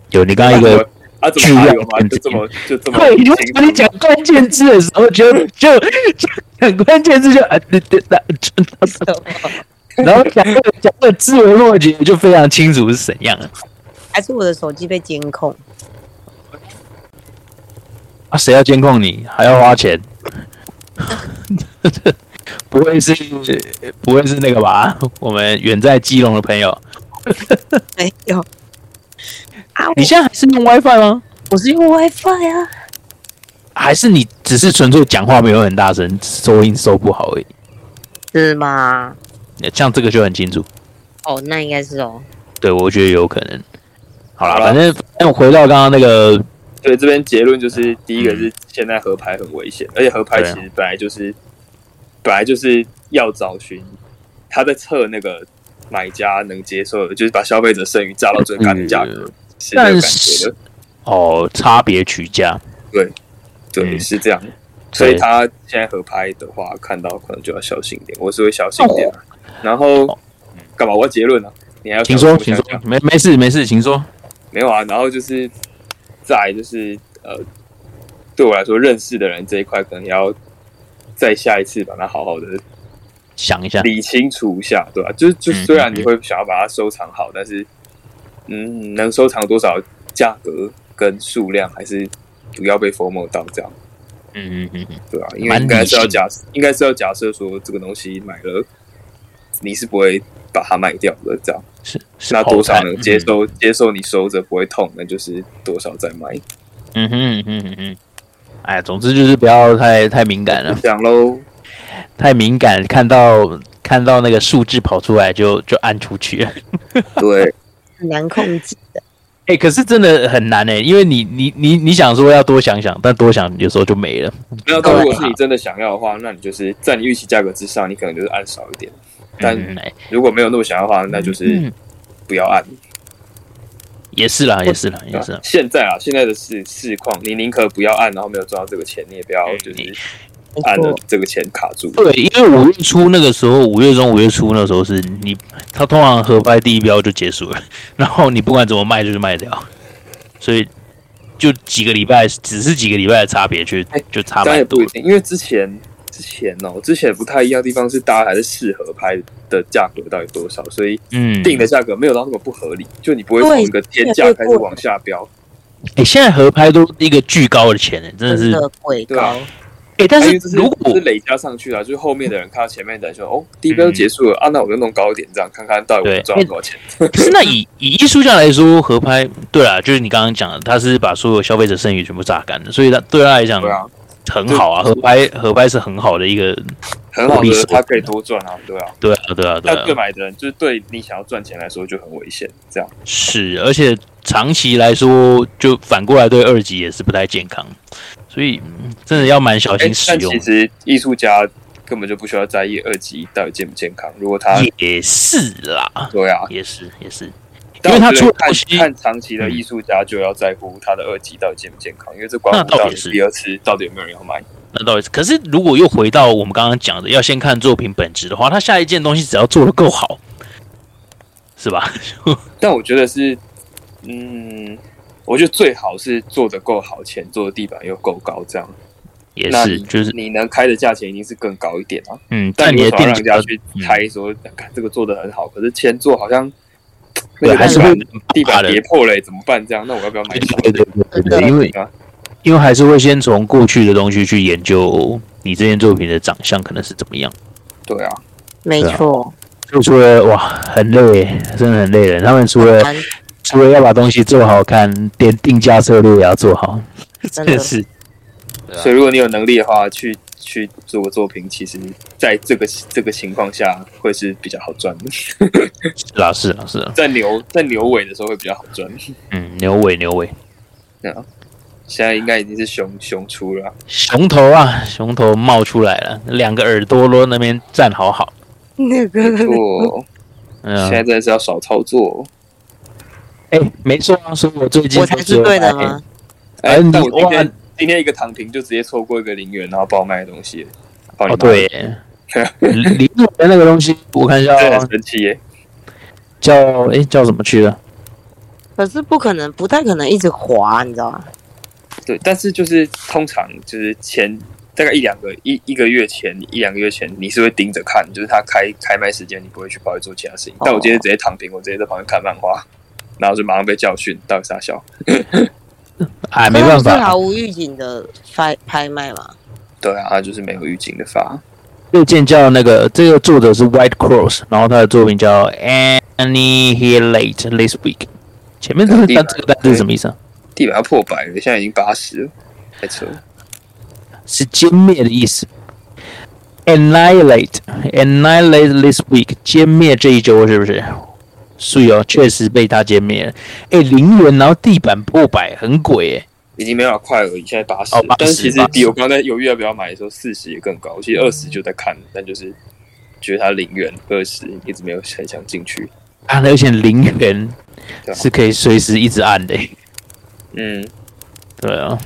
有，你刚刚一个啊，怎么还有吗？就这么就这么对，你你讲关键字的时候就就就讲关键字就啊对对对，然后讲个讲个字为末节就非常清楚是怎样了还是我的手机被监控？啊？谁要监控你，还要花钱？不会是不会是那个吧？我们远在基隆的朋友，没有。啊，你现在还是用 WiFi 吗？我是用 WiFi 啊。还是你只是纯粹讲话没有很大声，收音收不好而已？是吗？像这个就很清楚。哦，那应该是哦。对，我觉得有可能。好了，反正反正我回到刚刚那个，对，这边结论就是，第一个是现在合拍很危险，而且合拍其实本来就是本来就是要找寻他在测那个买家能接受的，就是把消费者剩余炸到最高的价格，是这个感觉但是的。哦，差别取价，对，对是这样。所以他现在合拍的话，看到可能就要小心一点，我是会小心一点啊。然后干嘛？我要结论呢？你还要哦请说，想请说，没没事没事，请说。没有啊，然后就是再来就是呃，对我来说认识的人这一块，可能要再下一次把它好好的想一下，理清楚一下，对吧、就是就嗯虽然你会想要把它收藏好，但是嗯，能收藏多少价格跟数量，还是不要被 formal 到这样，嗯嗯嗯嗯，对啊、因为应该是要假，应该是要假设说这个东西买了，你是不会把它卖掉的，这样。是是那多少能接？受、接受你收着不会痛，那就是多少再买。嗯哼嗯哼嗯哼，哎，总之就是不要太太敏感了，讲喽，太敏感，看到看到那个数字跑出来就就按出去了。对，很难控制的。哎、可是真的很难哎、因为你你你你想说要多想想，但多想有时候就没了。没有。但如果是你真的想要的话，那你就是在你预期价格之上，你可能就是按少一点。但如果没有那么想要的话，那就是嗯不要按。也是啦，也是啦，也是啦。现在啊，现在的市市况，你宁可不要按，然后没有赚到这个钱，你也不要嗯就是没按了，这个钱卡住。对，因为五月初那个时候，五月中、五月初那时候是你，他通常合拍第一标就结束了，然后你不管怎么卖就是卖掉，所以就几个礼拜，只是几个礼拜的差别，就哎就差当然蛮多因为之前之前哦，之前不太一样的地方是大家还是适合拍的价格到底多少，所以嗯，定的价格没有到那么不合理，就你不会从一个天价开始往下飙。哎、现在合拍都一个巨高的钱呢、真的是对啊高。哎、但是如果这是累加上去了啊，就是后面的人看到前面的人说，哦，第一标就结束了、啊，那我就弄高一点，这样看看到底我对赚了多少钱。可是那以以艺术家来说，合拍对啊，就是你刚刚讲的，他是把所有消费者剩余全部榨干的，所以他对他来讲对啊，很好啊。合拍合拍是很好的一个，很好的他可以多赚啊，对啊。对啊对啊对啊，买的人，就是对你想要赚钱来说就很危险，这样。是，而且长期来说，就反过来对二级也是不太健康，所以嗯真的要蛮小哎心，使用但其。实艺术家根本就不需要在意二级到底健不健康，如果他也是啦，对啊，也是也是，因为他出看长期的艺术家就要在乎他的二级到底健不健康，因为这关乎到你那倒也是第二次到底有没有人要买。那倒是。可是如果又回到我们刚刚讲的，要先看作品本质的话，他下一件东西只要做的够好，是吧？但我觉得是，嗯，我觉得最好是做的够好，前做的地板又够高，这样。也是就是你能开的价钱一定是更高一点啊。嗯，但但你的你为什么定价要让人家去猜说，看这个做的很好，可是前做好像那对还是会地板的跌破了，怎么办？这样，那我要不要买对？对对对对，因为啊因为还是会先从过去的东西去研究你这件作品的长相可能是怎么样。对啊，没错，就除了哇，很累，真的很累人。他们除了除了要把东西做好看，连定价策略也要做好，真的 是。所以如果你有能力的话，去去做个作品，其实在这个这个情况下会是比较好赚的，是啦是啦是啦，在牛在牛尾的时候会比较好赚。嗯，牛尾牛尾，对啊，现在应该已经是熊熊出了。啊、熊头啊，熊头冒出来了，两个耳朵都那边站好好。那个。错，嗯。现，在真的是要少操作。哎、没错啊，所以我最近我才是对的吗？哎哎，你但我今天哇今天一个躺平就直接错过一个零元，然后爆卖的东西，哦，对，零元那个东西，我看一下这哦很神奇耶。叫哎叫什么去了？可是不可能，不太可能一直滑，你知道吗？对，但是就是通常就是前大概一两个一一个月前一两个月前，你是会盯着看，就是他开开麦时间，你不会去跑去做其他事情。但我今天直接躺平，我直接在旁边看漫画，然后就马上被教训，到底傻笑。哎，没办是法，毫无预警的拍拍卖嘛。对啊，他就是没有预警的发。又见叫那个这个作者是 White Cross，然后他的作品叫 Annihilate This Week。前面这个单这个单字是什么意思啊？地板要破百了，现在已经八十了，太扯了。是歼灭的意思。Annihilate Annihilate This Week，歼灭这一周是不是？是哦，确实被他歼灭了。哎，零元，然后地板破百，很鬼哎。已经没法快而已，现在八十、哦但是其实比我刚才犹豫要不要买的时候，四十也更高。其实二十就在看，但就是觉得它零元二十一直没有很想进去。啊，而且零元是可以随时一直按的欸。嗯，对啊，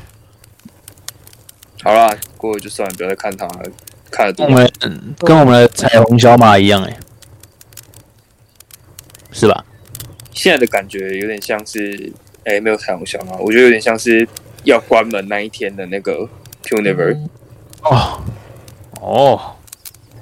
好啦，过了就算了，不要再看它了，看了我们跟我们的彩虹小马一样哎，是吧？现在的感觉有点像是，哎、没有彩虹小马，我觉得有点像是要关门那一天的那个 Puniver。哦哦，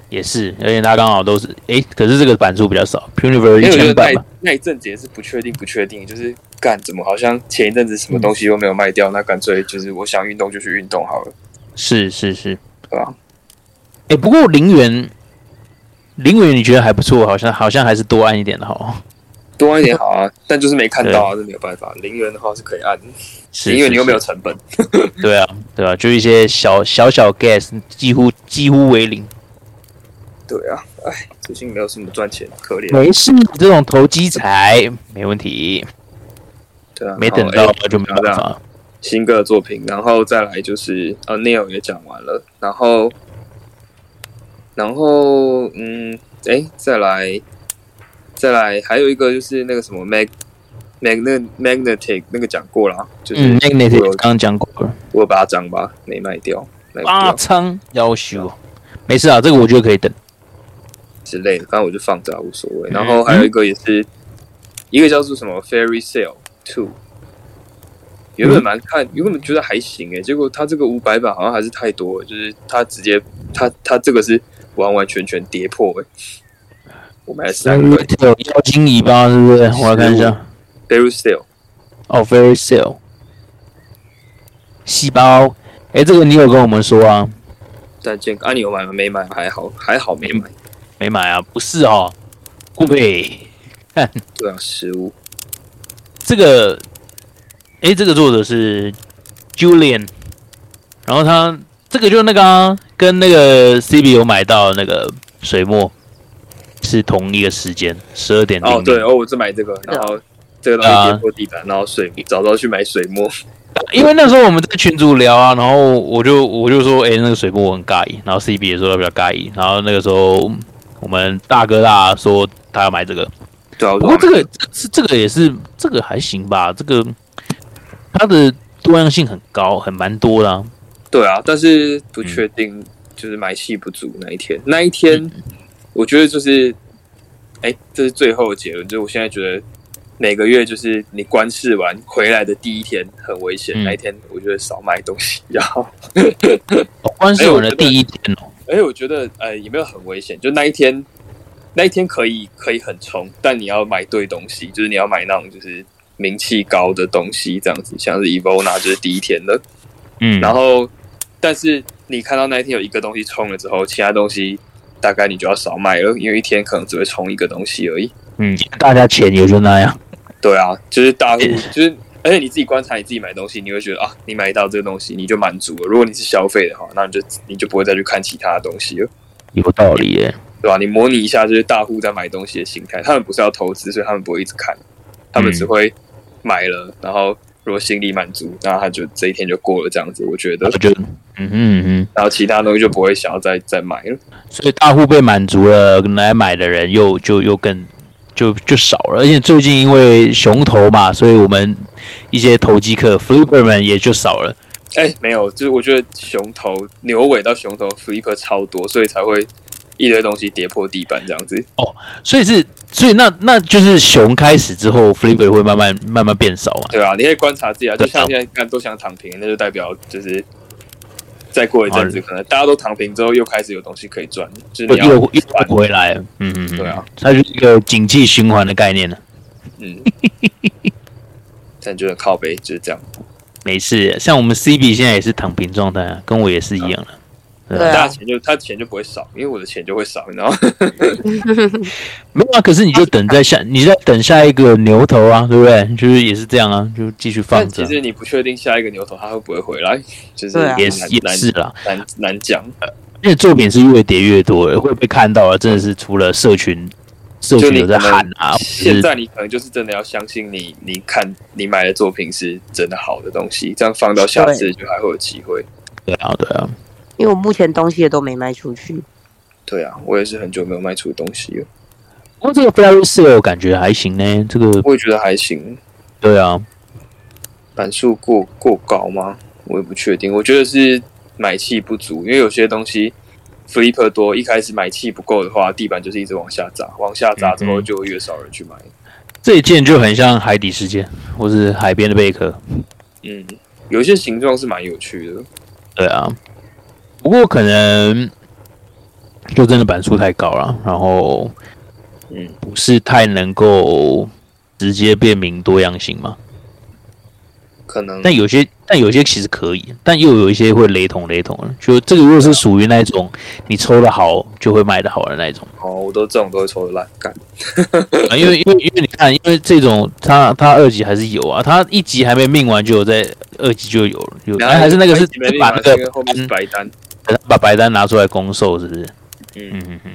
也是，而且它刚好都是哎，可是这个版数比较少，Puniver 一千版吧。那一阵子也是不确定，不确定，就是干怎么好像前一阵子什么东西都没有卖掉，那干脆就是我想运动就去运动好了，是是是，对吧？哎，不过零元零元你觉得还不错，好像好像还是多按一点的好。多按一点好啊，但就是没看到啊，这没有办法。零元的话是可以按，是因为你又没有成本。对啊对啊，就一些小小小 gas 几乎几乎为零。对啊，哎，最近没有什么赚钱，可怜。没事，这种投机财没问题，对啊，没等到就没办法。新歌的作品，然后再来就是呃，Neil 也讲完了，然后，然后嗯，哎，再来，再来，还有一个就是那个什么 Mag Magnet Magnetic 那个讲过了，就是嗯，magnetic 我刚刚讲过了，我有八张吧，没卖掉，卖不八掉仓要求，没事啊，这个我觉得可以等。之类的，反正我就放着啊，无所谓。然后还有一个也是，一个叫做什么 Fairy Sale Two。原本蛮看，原本觉得还行诶，结果他这个五百版好像还是太多了，就是他直接他他这个是完完全全跌破诶。我买了三个有妖精尾巴是不是？我来看一下。Fairy Sale，哦，Very Sale，细胞，哎，这个你有跟我们说啊？但见啊，你有买吗？没买，还好，还好没买。没买啊？不是哦，贵。对啊，食物这个，哎，这个作者是 Julian，然后他这个就那个、啊、跟那个 CB 有买到那个水墨是同一个时间，十二点零哦，对哦，我是买这个，然后这个东西跌破地板，然后水早知道去买水墨。因为那时候我们在群主聊啊，然后我就我就说，哎、那个水墨我很尬意，然后 CB 也说他比较尬意，然后那个时候我们大哥大说他要买这个，对啊，我不过这个这这个也是这个还行吧，这个它的多样性很高，很蛮多的、啊。对啊，但是不确定，就是买气不足那一天。那一天，我觉得就是，哎，这是最后的结论，就是我现在觉得每个月就是你观视完回来的第一天很危险，嗯那一天我觉得少买东西。然后，哦关是我的第一天哦，而 且我觉得呃也没有很危险，就那一天那一天可以可以很冲，但你要买对东西，就是你要买那种就是名气高的东西，这样子，像是 Evona 就是第一天的。嗯，然后，但是你看到那一天有一个东西冲了之后，其他东西大概你就要少买了，因为一天可能只会冲一个东西而已。嗯，大家钱也就那样，对啊，就是大户，就是而且你自己观察你自己买东西，你会觉得啊，你买到这个东西你就满足了。如果你是消费的话，那你就你就不会再去看其他的东西了，有道理耶。对吧、你模拟一下，就是大户在买东西的心态，他们不是要投资，所以他们不会一直看，他们只会买了，然后如果心里满足，那他就这一天就过了这样子。我觉得我，觉得，嗯哼嗯哼，然后其他东西就不会想要再再买了。所以大户被满足了，来买的人又就又更就就少了，而且最近因为熊头嘛，所以我们一些投机客 flipper 们也就少了。哎、没有，就是我觉得熊头牛尾到熊头 flipper 超多，所以才会一堆东西跌破地板这样子。哦所以是，所以那那就是熊开始之后，flipper 会慢慢慢慢变少嘛。对啊，你可以观察自己啊，就像现在看都想躺平，那就代表就是再过一阵子，可能大家都躺平之后，又开始有东西可以赚，就是又又又会回来，嗯嗯嗯，对啊，它就是一个景气循环的概念呢。嗯，但就是靠背就是这样。没事，像我们 CB 现在也是躺平状态啊，跟我也是一样的。对对啊大家钱就他钱就不会少，因为我的钱就会少，你知道吗？没有啊，可是你就等在下，你在等下一个牛头啊，对不对？就是也是这样啊，就继续放着其实你不确定下一个牛头他会不会回来，就是也也是啦，难难难讲。因为作品是越叠越多的，会被看到啊，真的是除了社群，社群有在喊啊，现在你可能就是真的要相信你，你看你买的作品是真的好的东西，这样放到下次就还会有机会。对啊对啊，因为我目前东西也都没卖出去。对啊，我也是很久没有卖出东西了，不过这个 Fairy Sale 感觉还行呢，这个我也觉得还行。对啊，版数过过高吗？我也不确定。我觉得是买气不足，因为有些东西 flipper 多，一开始买气不够的话，地板就是一直往下砸，往下砸之后嗯就会越少人去买。这一件就很像海底世界或是海边的贝壳，嗯，有一些形状是蛮有趣的。对啊，不过可能就真的版数太高了，然后嗯，不是太能够直接辨明多样性嘛。可能但有些，但有些其实可以，但又有一些会雷同雷同的。就这个如果是属于那种你抽的好就会卖的好的那种，哦，我都这种都会抽的烂干。啊因为因为因为你看，因为这种他他二级还是有啊，他一级还没命完就有在二级就有了，有哎还是那个是把那个后面是白单。把白单拿出来公售，是不是？嗯，嗯嗯嗯，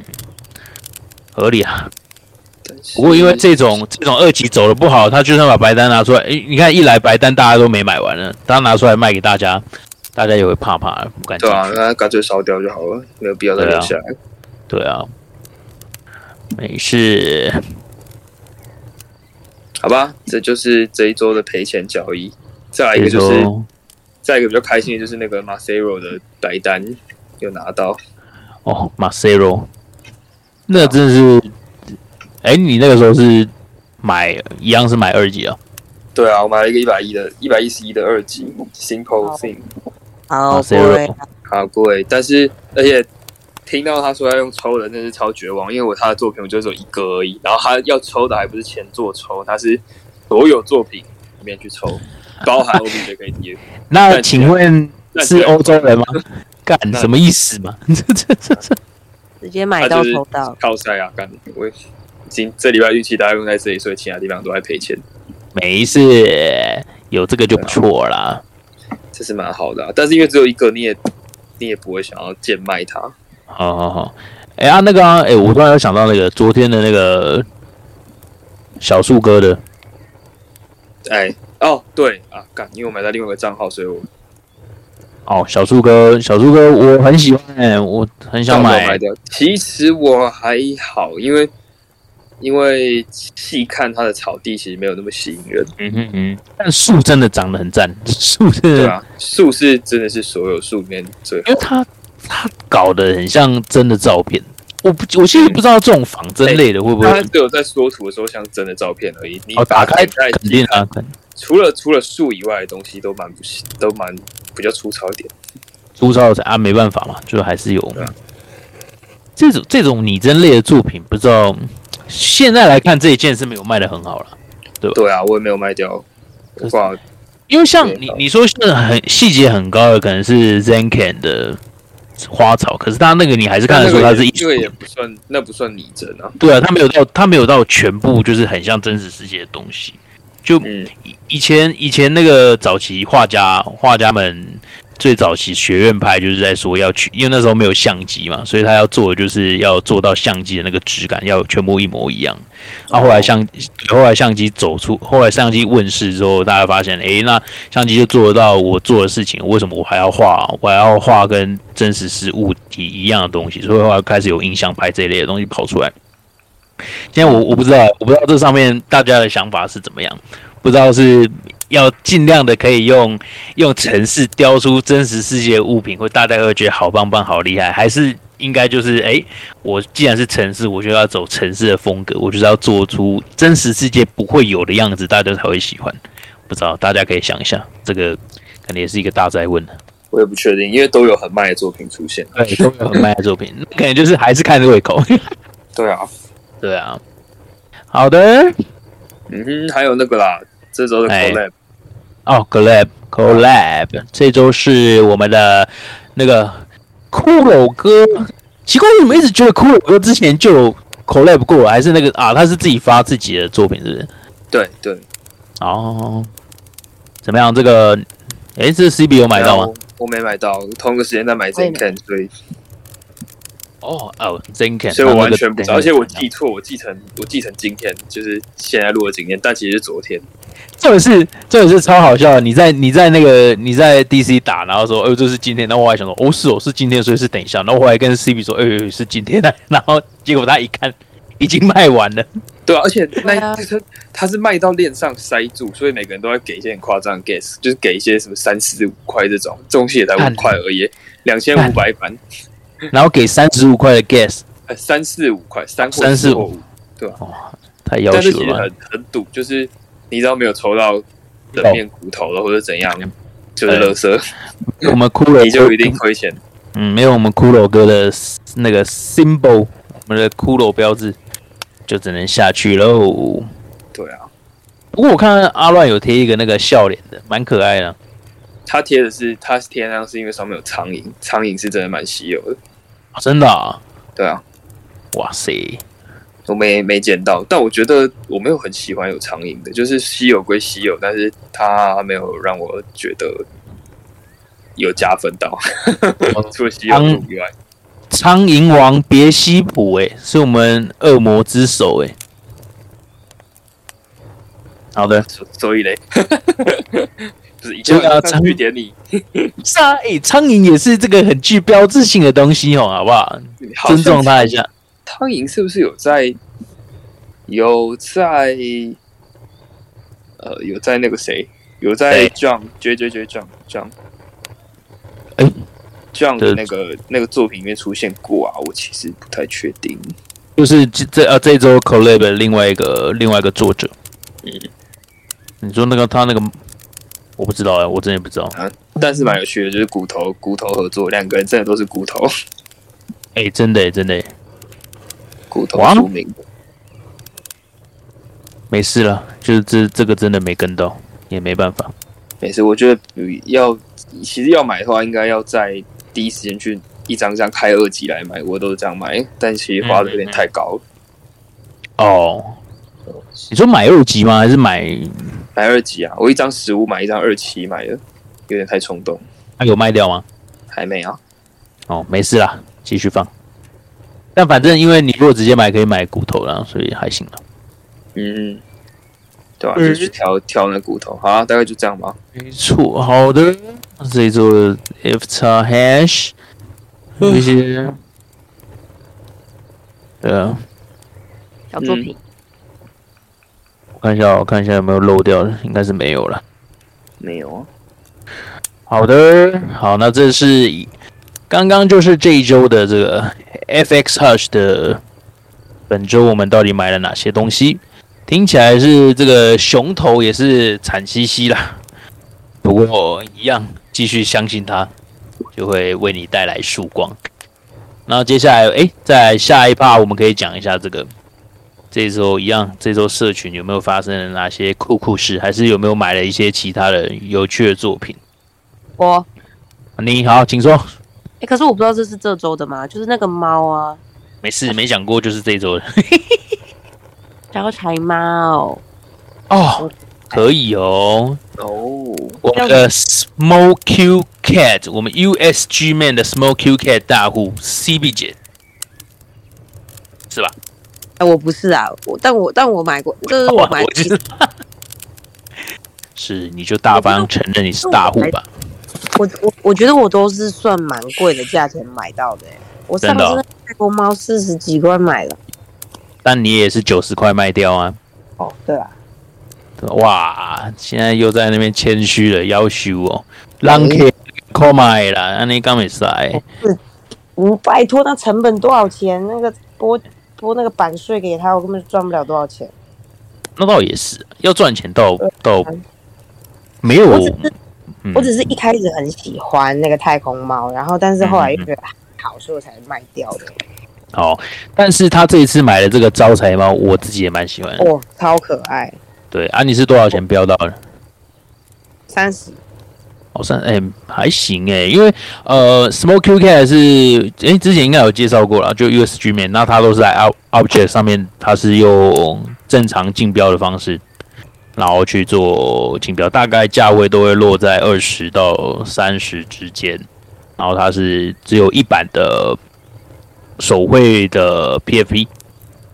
合理啊。不过因为这种这种二级走的不好，他就算把白单拿出来，诶，你看一来白单大家都没买完了，他拿出来卖给大家，大家也会怕怕，不敢对啊，那干脆烧掉就好了，没有必要再留下来。对啊，没事。好吧，这就是这一周的赔钱交易。再来一个就是，说再一个比较开心的就是那个 Marcelo 的白单有拿到，哦，Marcelo，那真的是，哎，你那个时候是买一样是买二级啊？对啊，我买了一个一百一的，一百一十一的二级 Simple Thing，好贵，好贵，但是而且听到他说要用抽的，真是超绝望，因为我他的作品我就只有一个而已，然后他要抽的还不是前作抽，他是所有作品里面去抽，包含 OBJ 可以贴。那请问是欧洲人吗？干什么意思嘛？这这这这，直接买到抽到。靠塞啊，干我已经这礼拜运气大概用在这里，所以其他地方都在赔钱，没事，有这个就不错啦。这是蛮好的、啊。但是因为只有一个，你也你也不会想要贱卖它。好好好，哎啊，那个啊，哎，我突然有想到那个昨天的那个小树哥的，哎，哦，对啊，干，因为我买在另外一个账号，所以我哦，小树哥，小树哥，我很喜欢，我很想买。其实我还好，因为因为细看它的草地，其实没有那么吸引人。嗯哼哼，但树真的长得很赞，树是，对啊，树是真的是所有树里面最好因为它它搞得很像真的照片。我不，我其实不知道这种仿真类的会不会它只有在缩图的时候像真的照片而已。你哦打开在肯定啊，肯除了除了树以外的东西都蛮不都蛮比较粗糙一点。粗糙的啊，没办法嘛，就还是有这种这种拟真类的作品，不知道现在来看这一件是没有卖的很好了。对吧？对啊，我也没有卖掉，我挂因为像你你说是很细节很高的，可能是 Zenkan 的花草，可是他那个你还是看得出它是艺术这个也不算，那不算拟真啊。对啊，他没有到他没有到全部就是很像真实世界的东西。就嗯，以以前以前那个早期画家画家们最早期学院派就是在说要去，因为那时候没有相机嘛，所以他要做的就是要做到相机的那个质感要全部一模一样。啊，后来相后来相机走出，后来相机问世之后，大家发现，诶，那相机就做得到我做的事情，为什么我还要画？我还要画跟真实是物体一样的东西，所以后来开始有印象派这一类的东西跑出来。现在我我不知道，我不知道这上面大家的想法是怎么样，不知道是要尽量的可以用用城市雕出真实世界的物品，会大家会觉得好棒棒、好厉害，还是应该就是哎，我既然是城市，我就要走城市的风格，我就是要做出真实世界不会有的样子，大家才会喜欢。不知道大家可以想一下，这个可能也是一个大灾问我也不确定，因为都有很卖的作品出现。对，都有很卖的作品，可能就是还是看胃口。对啊，对啊。好的，嗯哼，还有那个啦，这周的 collab。哦，collab，collab，这周是我们的那个骷髅哥。奇怪，你怎么一直觉得骷髅哥之前就有 collab 过，还是那个啊？他是自己发自己的作品，是不是？对对。哦，怎么样？这个，哎，这 CB 有买到吗？我没买到，同一个时间在买 Zenken，所以，哦哦，Zenken，所以我完全不知道，而且我记错，我记成我记成今天，就是现在录的今天，但其实是昨天。这也是，这也是超好笑的。你在你在那个你在 DC 打，然后说，哦，这是今天。然后我还想说，哦，是哦，是今天，所以是等一下。然后我还跟 CB 说，哎，是今天的。然后结果他一看。已经卖完了，对啊，而且那他是它是卖到链上塞住，所以每个人都要给一些很夸张的 gas，就是给一些什么三四五块这种，东西也才五块而已，两千五百盘，然后给三十五块的 gas，呃，三四五块，三三四五，对吧？太要求了，很很赌，就是你知道没有抽到人面骨头了或者怎样，就是乐色，我们骷髅 你就一定亏钱，嗯，没有我们骷髅哥的那个 symbol，我们的骷髅标志。就只能下去喽。对啊，不过我看阿乱有贴一个那个笑脸的，蛮可爱的。他贴的是他贴那样是因为上面有苍蝇，苍蝇是真的蛮稀有的。真的？啊？对啊。哇塞，我没没捡到，但我觉得我没有很喜欢有苍蝇的，就是稀有归稀有，但是它没有让我觉得有加分到，除了稀有以外。苍蝇王别西卜，哎，是我们恶魔之首，哎。好的，所以嘞，就是一定要参与典礼。是啊，哎，苍蝇也是这个很具标志性的东西哦，好不好？尊重他一下。苍蝇是不是有在？有在？呃，有在那个谁？有在 John，J J J John，John。哎。这样的那个那个作品里面出现过啊，我其实不太确定。就是这呃这周 collab 的另外一个另外一个作者，嗯，你说那个他那个我不知道哎，我真的不知道啊。但是蛮有趣的，就是骨头骨头合作，两个人真的都是骨头。哎，真的真的，骨头出名。没事了，就是这这个真的没跟到，也没办法。没事，我觉得要其实要买的话，应该要在。第一时间去一张张开二级来买，我都是这样买，但其实花的有点太高了。哦，你说买二级吗？还是买买二级啊？我一张十五买一张二七买的，有点太冲动。那有卖掉吗？还没啊。哦，没事啦，继续放。但反正因为你如果直接买，可以买骨头啦，所以还行了。嗯，对吧？就去挑挑那骨头。好啊，大概就这样吧。没错，好的。这一周的 F 叉 Hash 有一些，对啊，小作品。我看一下，我看一下有没有漏掉的，应该是没有了。没有啊。好的，好，那这是刚刚就是这一周的这个 FX Hush 的本周我们到底买了哪些东西？听起来是这个熊头也是惨兮兮啦，不过一样。继续相信它，就会为你带来曙光。那接下来，哎，在下一趴，我们可以讲一下这个这周一样，这周社群有没有发生了哪些酷酷事，还是有没有买了一些其他的有趣的作品？我，你好，请说。哎，可是我不知道这是这周的吗？就是那个猫啊。没事，没讲过，就是这周的。招财猫。哦。可以哦，哦，我们的 Small Q Cat，我们 USG Man 的 Small Q Cat 大户 CB 姐，是吧？哎，我不是啊，我但我但我买过，就是我买的，是你就大方承认你是大户吧？我我我觉得我都是算蛮贵的价钱买到的，我上次泰国猫四十几块买的，但你也是九十块卖掉啊？哦，对啊。哇，现在又在那边谦虚了，要求哦，让 K 购买了，那你刚没塞，嗯，拜托，那成本多少钱？那个拨拨那个版税给他，我根本赚不了多少钱。那倒也是，要赚钱倒倒没有我只是嗯我只是一开始很喜欢那个太空猫，然后但是后来又觉得好，所以我才卖掉的。哦，但是他这一次买的这个招财猫，我自己也蛮喜欢的。哦，超可爱，对啊，你是多少钱标到的？三十。好像哎、还行哎、因为呃，Smoke QK 是哎、之前应该有介绍过了，就 USG 面，那它都是在 Ob- Object 上面，它是用正常竞标的方式，然后去做竞标，大概价位都会落在二十到三十之间，然后它是只有一版的手绘的 PFP，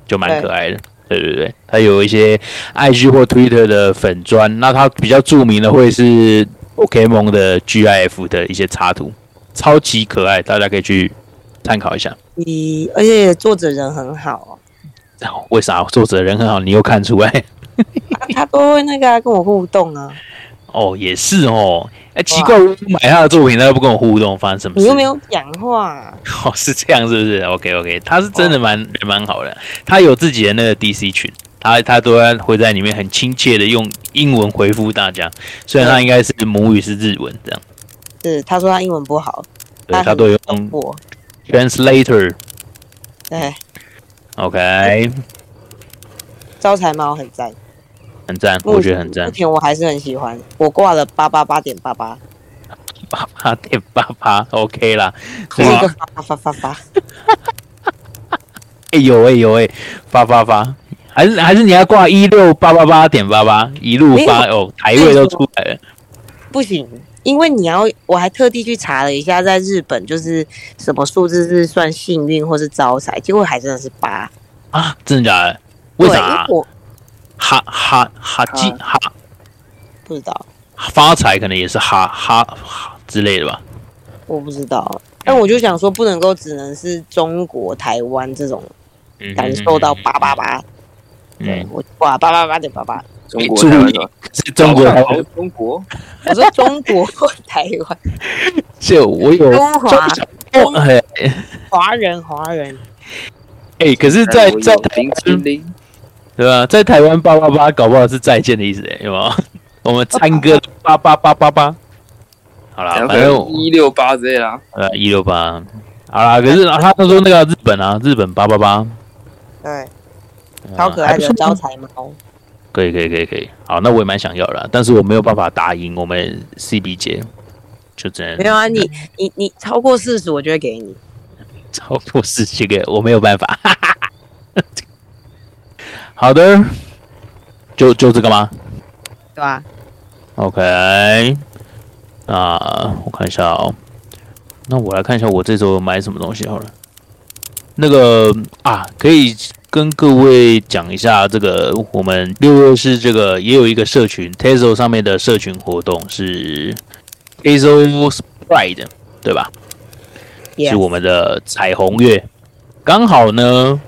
就蛮可爱的。对对对，它有一些 IG 或 Twitter 的粉砖，那它比较著名的会是 Pokemon 的 GIF 的一些插图，超级可爱，大家可以去参考一下。你，而且作者人很好哦为啥作者人很好，你又看出来？哦，他他都会那个啊跟我互动啊。哦，也是哦。哎，奇怪，我买他的作品，他又不跟我互动，发生什么事？你又没有讲话，哦，是这样，是不是？OK OK，他是真的蛮人蛮好的，他有自己的那个 DC 群，他他都在会在里面很亲切的用英文回复大家，虽然他应该是母语是日文这样，是他说他英文不好，对他都有用我 translator。对 OK，招财猫很赞，很赞，我觉得很赞目。前我还是很喜欢，我挂了八八八点八八，八八点八八，OK 啦。是一个发发发发，哎有哎有哎，发发发，还是还是你要挂一六八八八点八八，一路发哦，台位都出来了。不行，因为你要，我还特地去查了一下，在日本就是什么数字是算幸运或是招财，结果还真的是八。啊，真的假的？为对，啥我哈哈哈基哈不知道，发财可能也是哈哈哈之类的吧？我不知道。但我就想说，不能够只能是中国台湾这种嗯感受到八八八，对嗯，我哇八八八的八八。中国注意台湾的。是中国台湾，中国。我说中国台湾。就我有中华。中哎华人华人，哎，可是在，在台冰淇淋，对吧？在台湾八八八搞不好是再见的意思，哎，有吗？我们参哥八八八八八，好啦，然反正后一六八之类啦。呃一六八，好啦。可是他他说那个日本啊，日本八八八，对，超可爱的招财猫。可以可以可以可以，好，那我也蛮想要的，但是我没有办法打赢我们 CB 姐，就这样没有啊，你你你超过四十，我就会给你。超过四十个我没有办法。好的，就就这个吗对吧？？OK，那我看一下哦，那我来看一下我这周买什么东西好了。那个啊，可以跟各位讲一下，这个我们六月是这个也有一个社群 Tezo 上面的社群活动是 Tezo Sprite，对吧？是我们的彩虹月。刚好呢，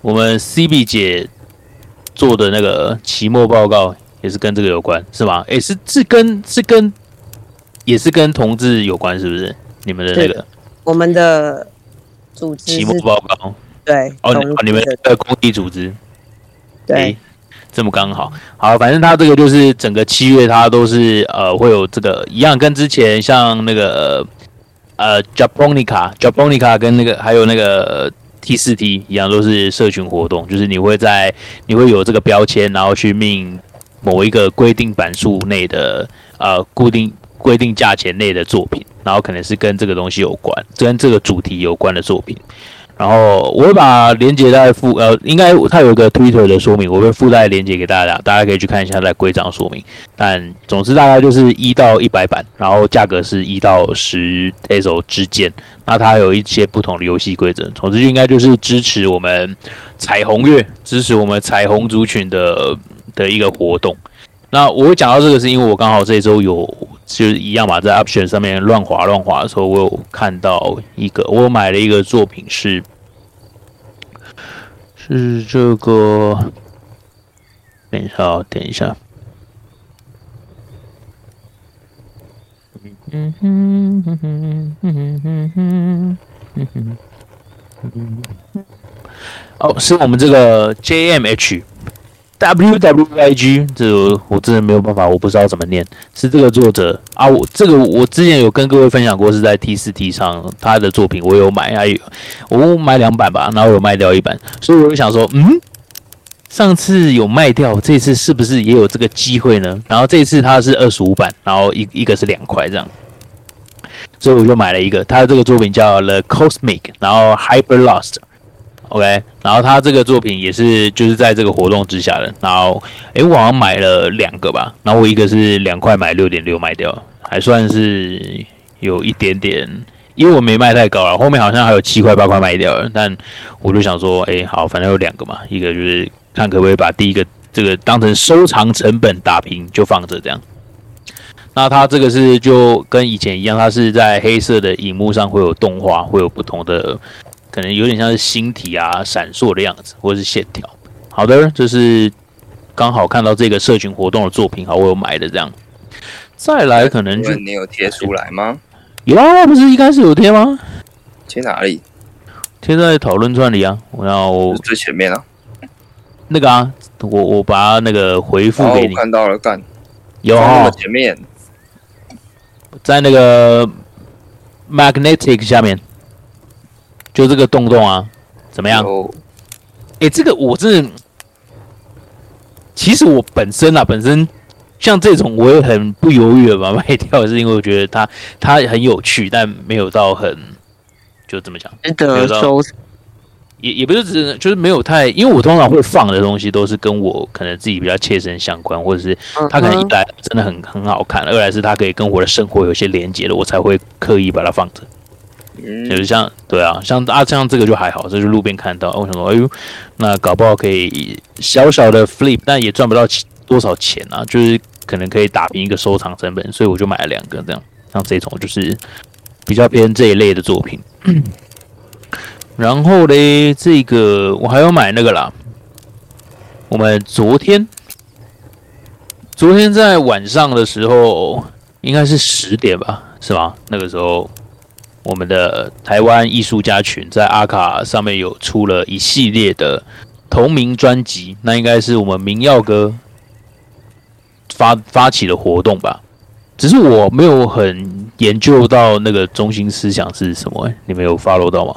我们 CB 姐做的那个期末报告也是跟这个有关，是吗？诶，是是跟是跟也是跟同志有关，是不是？你们的那个我们的组织期末报告对哦，你们志的的公益组织。对。诶这么刚好，好，反正他这个就是整个七月，他都是呃会有这个一样，跟之前像那个呃 Japonica Japonica 跟那个还有那个 T 四 T 一样，都是社群活动，就是你会在你会有这个标签，然后去命某一个规定版数内的呃固定规定价钱内的作品，然后可能是跟这个东西有关，跟这个主题有关的作品。然后我会把链接在附呃，应该它有个 Twitter 的说明，我会附带链接给大家，大家可以去看一下它的规章说明。但总之大概就是一到一百版，然后价格是一到十 Teso 之间。那它有一些不同的游戏规则，总之就应该就是支持我们彩虹月，支持我们彩虹族群的的一个活动。那我会讲到这个，是因为我刚好这周有就是一样嘛在 option 上面乱滑乱滑的时候我有看到一个我买了一个作品是是这个等一下等一下。嗯哼哼哼哼哼哼哼哼哼。哦是我们这个 jmh W W Y G，这个我真的没有办法，我不知道怎么念。是这个作者啊，我这个我之前有跟各位分享过，是在 T 四 T 上他的作品，我有买，还有我买两版吧，然后有卖掉一版，所以我就想说，嗯，上次有卖掉，这次是不是也有这个机会呢？然后这次它是二十五版，然后一一个是两块这样，所以我就买了一个，他的这个作品叫 The Cosmic，然后 Hyper Lost。OK，然后他这个作品也是就是在这个活动之下的，然后诶，我好像买了两个吧，然后我一个是两块买六点六卖掉，还算是有一点点，因为我没卖太高了，后面好像还有七块八块卖掉了，但我就想说，诶，好，反正有两个嘛，一个就是看可不可以把第一个这个当成收藏成本打平，就放着这样。那它这个是就跟以前一样，它是在黑色的荧幕上会有动画，会有不同的。可能有点像是星体啊，闪烁的样子，或者是线条。好的，这是刚好看到这个社群活动的作品，好，我有买的这样。再来，可能就你有贴出来吗？有啊，不是一开始有贴吗？贴哪里？贴在讨论串里啊。我要最前面啊。那个啊，我我把那个回复给你。看到了，干。有前面，在那个 magnetic 下面。就这个洞洞啊，怎么样？哎，这个我是，其实我本身啊，本身像这种我也很不犹豫的把它 卖掉，是因为我觉得它它很有趣，但没有到很就怎么讲，值得收。也也不是只就是没有太，因为我通常会放的东西都是跟我可能自己比较切身相关，或者是它可能一来真的很很好看，二来是它可以跟我的生活有些连接的，我才会刻意把它放着。就是像对啊，像啊像这个就还好，这是路边看到。我想说，哎呦，那搞不好可以小小的 flip，但也赚不到多少钱啊。就是可能可以打平一个收藏成本，所以我就买了两个这样。像这种就是比较偏这一类的作品。然后嘞，这个我还要买那个啦。我们昨天昨天在晚上的时候，应该是十点吧，是吗？那个时候。我们的台湾艺术家群在阿卡上面有出了一系列的同名专辑，那应该是我们明耀哥发发起的活动吧？只是我没有很研究到那个中心思想是什么，你们有 follow 到吗？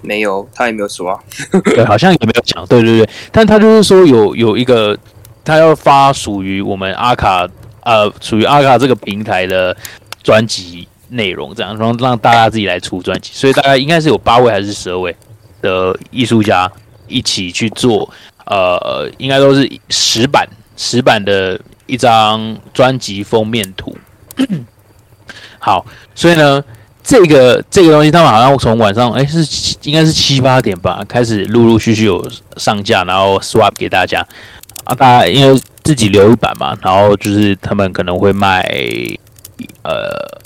没有，他也没有说，对，好像也没有讲，对对对，但他就是说有有一个他要发属于我们阿卡呃属于阿卡这个平台的专辑。内容这样，然后让大家自己来出专辑，所以大概应该是有八位还是十二位的艺术家一起去做，呃，应该都是石版石版的一张专辑封面图。好，所以呢，这个这个东西他们好像从晚上哎是应该是七八点吧开始陆陆续续有上架，然后 swap 给大家啊，大家因为自己留一版嘛，然后就是他们可能会卖呃。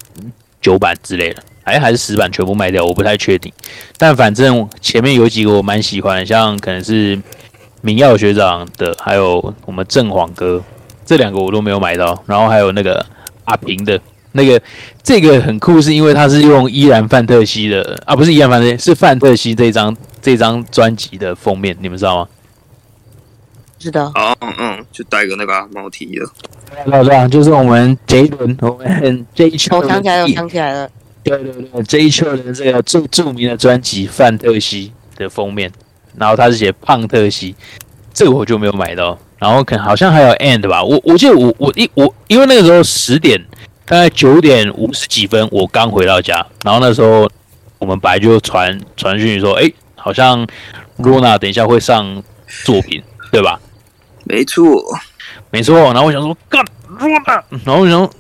九版之类的，哎，还是十版全部卖掉，我不太确定。但反正前面有几个我蛮喜欢，像可能是明耀学长的，还有我们正黄哥这两个我都没有买到。然后还有那个阿平的那个，这个很酷，是因为他是用依然范特西的啊，不是依然范特西，是范特西这张这张专辑的封面，你们知道吗？知道。哦，嗯嗯，就带个那个毛提的。对对，就是我们这一轮，我们这一圈，我想起来了，想起来了。对对对，这一圈的这个最著名的专辑《范特西》的封面，然后他是写胖特西，这个我就没有买到。然后可能好像还有 And 吧，我我记得我我一我因为那个时候十点，大概九点五十几分，我刚回到家，然后那时候我们本来就传传讯说，哎，好像 Rona 等一下会上作品，对吧？没错。没错，然后我想说干，然后我想，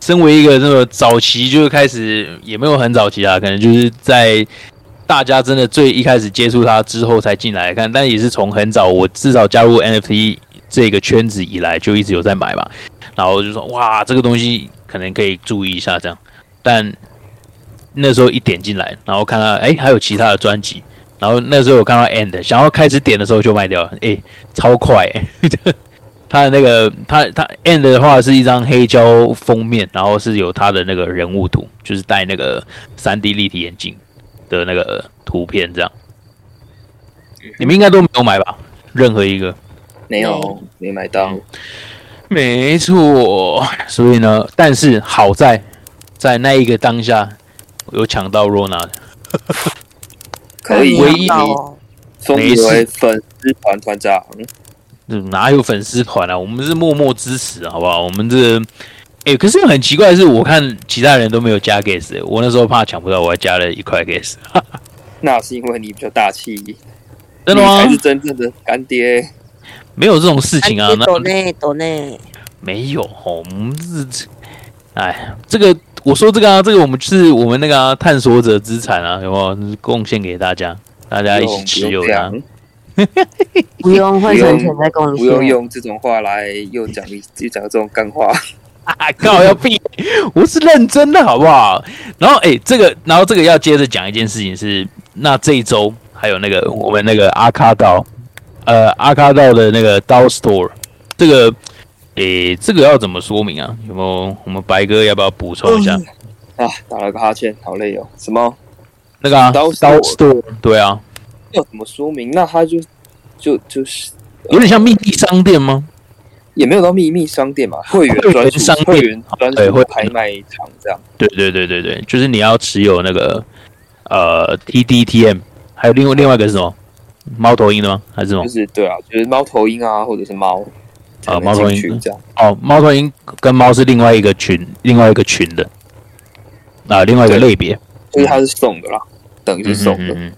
身为一个这个早期就开始，也没有很早期啊，可能就是在大家真的最一开始接触它之后才进来看，但也是从很早，我至少加入 NFT 这个圈子以来就一直有在买嘛，然后就说哇，这个东西可能可以注意一下这样，但那时候一点进来，然后看到哎还有其他的专辑，然后那时候我看到 End，想要开始点的时候就卖掉了，哎，超快。他的那个他他 end 的话是一张黑胶封面，然后是有他的那个人物图，就是戴那个三 D 立体眼镜的那个图片这样。你们应该都没有买吧？任何一个？没有，没买到。没错，所以呢，但是好在在那一个当下有抢到 Rona，可以唯一哦封你为粉丝团团长。嗯哪有粉丝团啊？我们是默默支持，好不好？我们这，哎、可是很奇怪的是，我看其他人都没有加 gas，、我那时候怕抢不到，我还加了一块 gas。那是因为你比较大气，真的吗你才？是真正的干爹。没有这种事情啊，那抖内抖内，没有哦，我们是，哎，这个我说这个啊，这个我们是我们那个、啊、探索者资产啊，有没有贡献给大家？大家一起持有它。不用换成钱再贡不用。用这种话来又讲一又讲这种干话。啊，靠，要闭！我是认真的，好不好？然后，哎、这个，然后这个要接着讲一件事情是，那这一周还有那个我们那个阿卡道，呃，阿卡道的那个刀 store，这个，诶、这个要怎么说明啊？有没有？我们白哥要不要补充一下？啊，打了个哈欠，好累哦。什么？那个啊，刀刀 store，对啊，要怎么说明？那他就就就是有点像秘密商店吗？也没有到秘密商店嘛，会员会员专属商店会员专对会属拍卖场这样。对对对对对，就是你要持有那个呃 TDTM，还有另外另外一个是什么？猫头鹰的吗？还是什么就？是对啊，就是猫头鹰啊，或者是猫才能猫头鹰这样。哦，猫头鹰跟猫是另外一个群，另外一个群的啊，另外一个类别，所以它是送的啦，等于是送的。嗯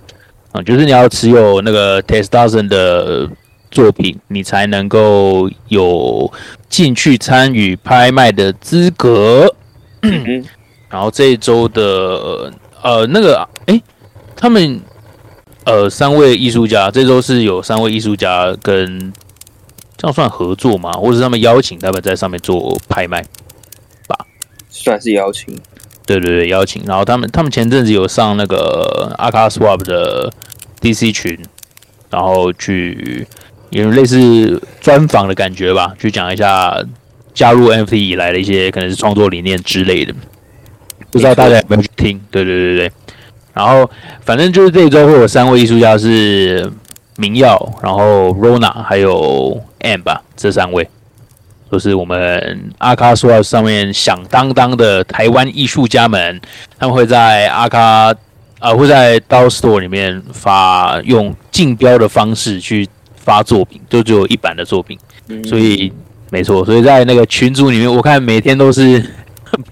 啊，就是你要持有那个 Testason 的作品，你才能够有进去参与拍卖的资格。嗯，然后这一周的呃那个诶，他们呃三位艺术家，这周是有三位艺术家跟这样算合作吗？或者是他们邀请他们在上面做拍卖吧？算是邀请。对对对，邀请。然后他们他们前阵子有上那个阿卡 Swap 的 DC 群，然后去有类似专访的感觉吧，去讲一下加入 NFT 以来的一些可能是创作理念之类的。不知道大家有没有去听？对对对对。然后反正就是这一周会有三位艺术家是明耀，然后 Rona 还有 M 吧，这三位。都是我们阿卡说上面响当当的台湾艺术家们，他们会在阿卡啊、会在刀 store 里面发用竞标的方式去发作品，就只有一版的作品，嗯所以没错，所以在那个群组里面，我看每天都是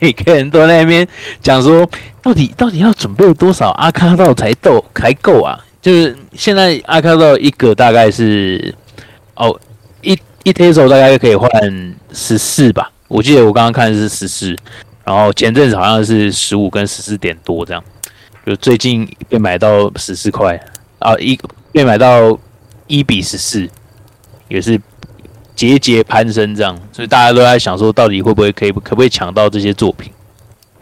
每个人都在那边讲说，到底到底要准备多少阿卡道才够才够啊？就是现在阿卡道一个大概是哦一一 t e s o 大概可以换十四吧，我记得我刚刚看的是十四，然后前阵子好像是十五跟十四点多这样，就最近被买到十四块啊，一被买到一比十四，也是节节攀升这样，所以大家都在想说，到底会不会可以可不可以抢到这些作品？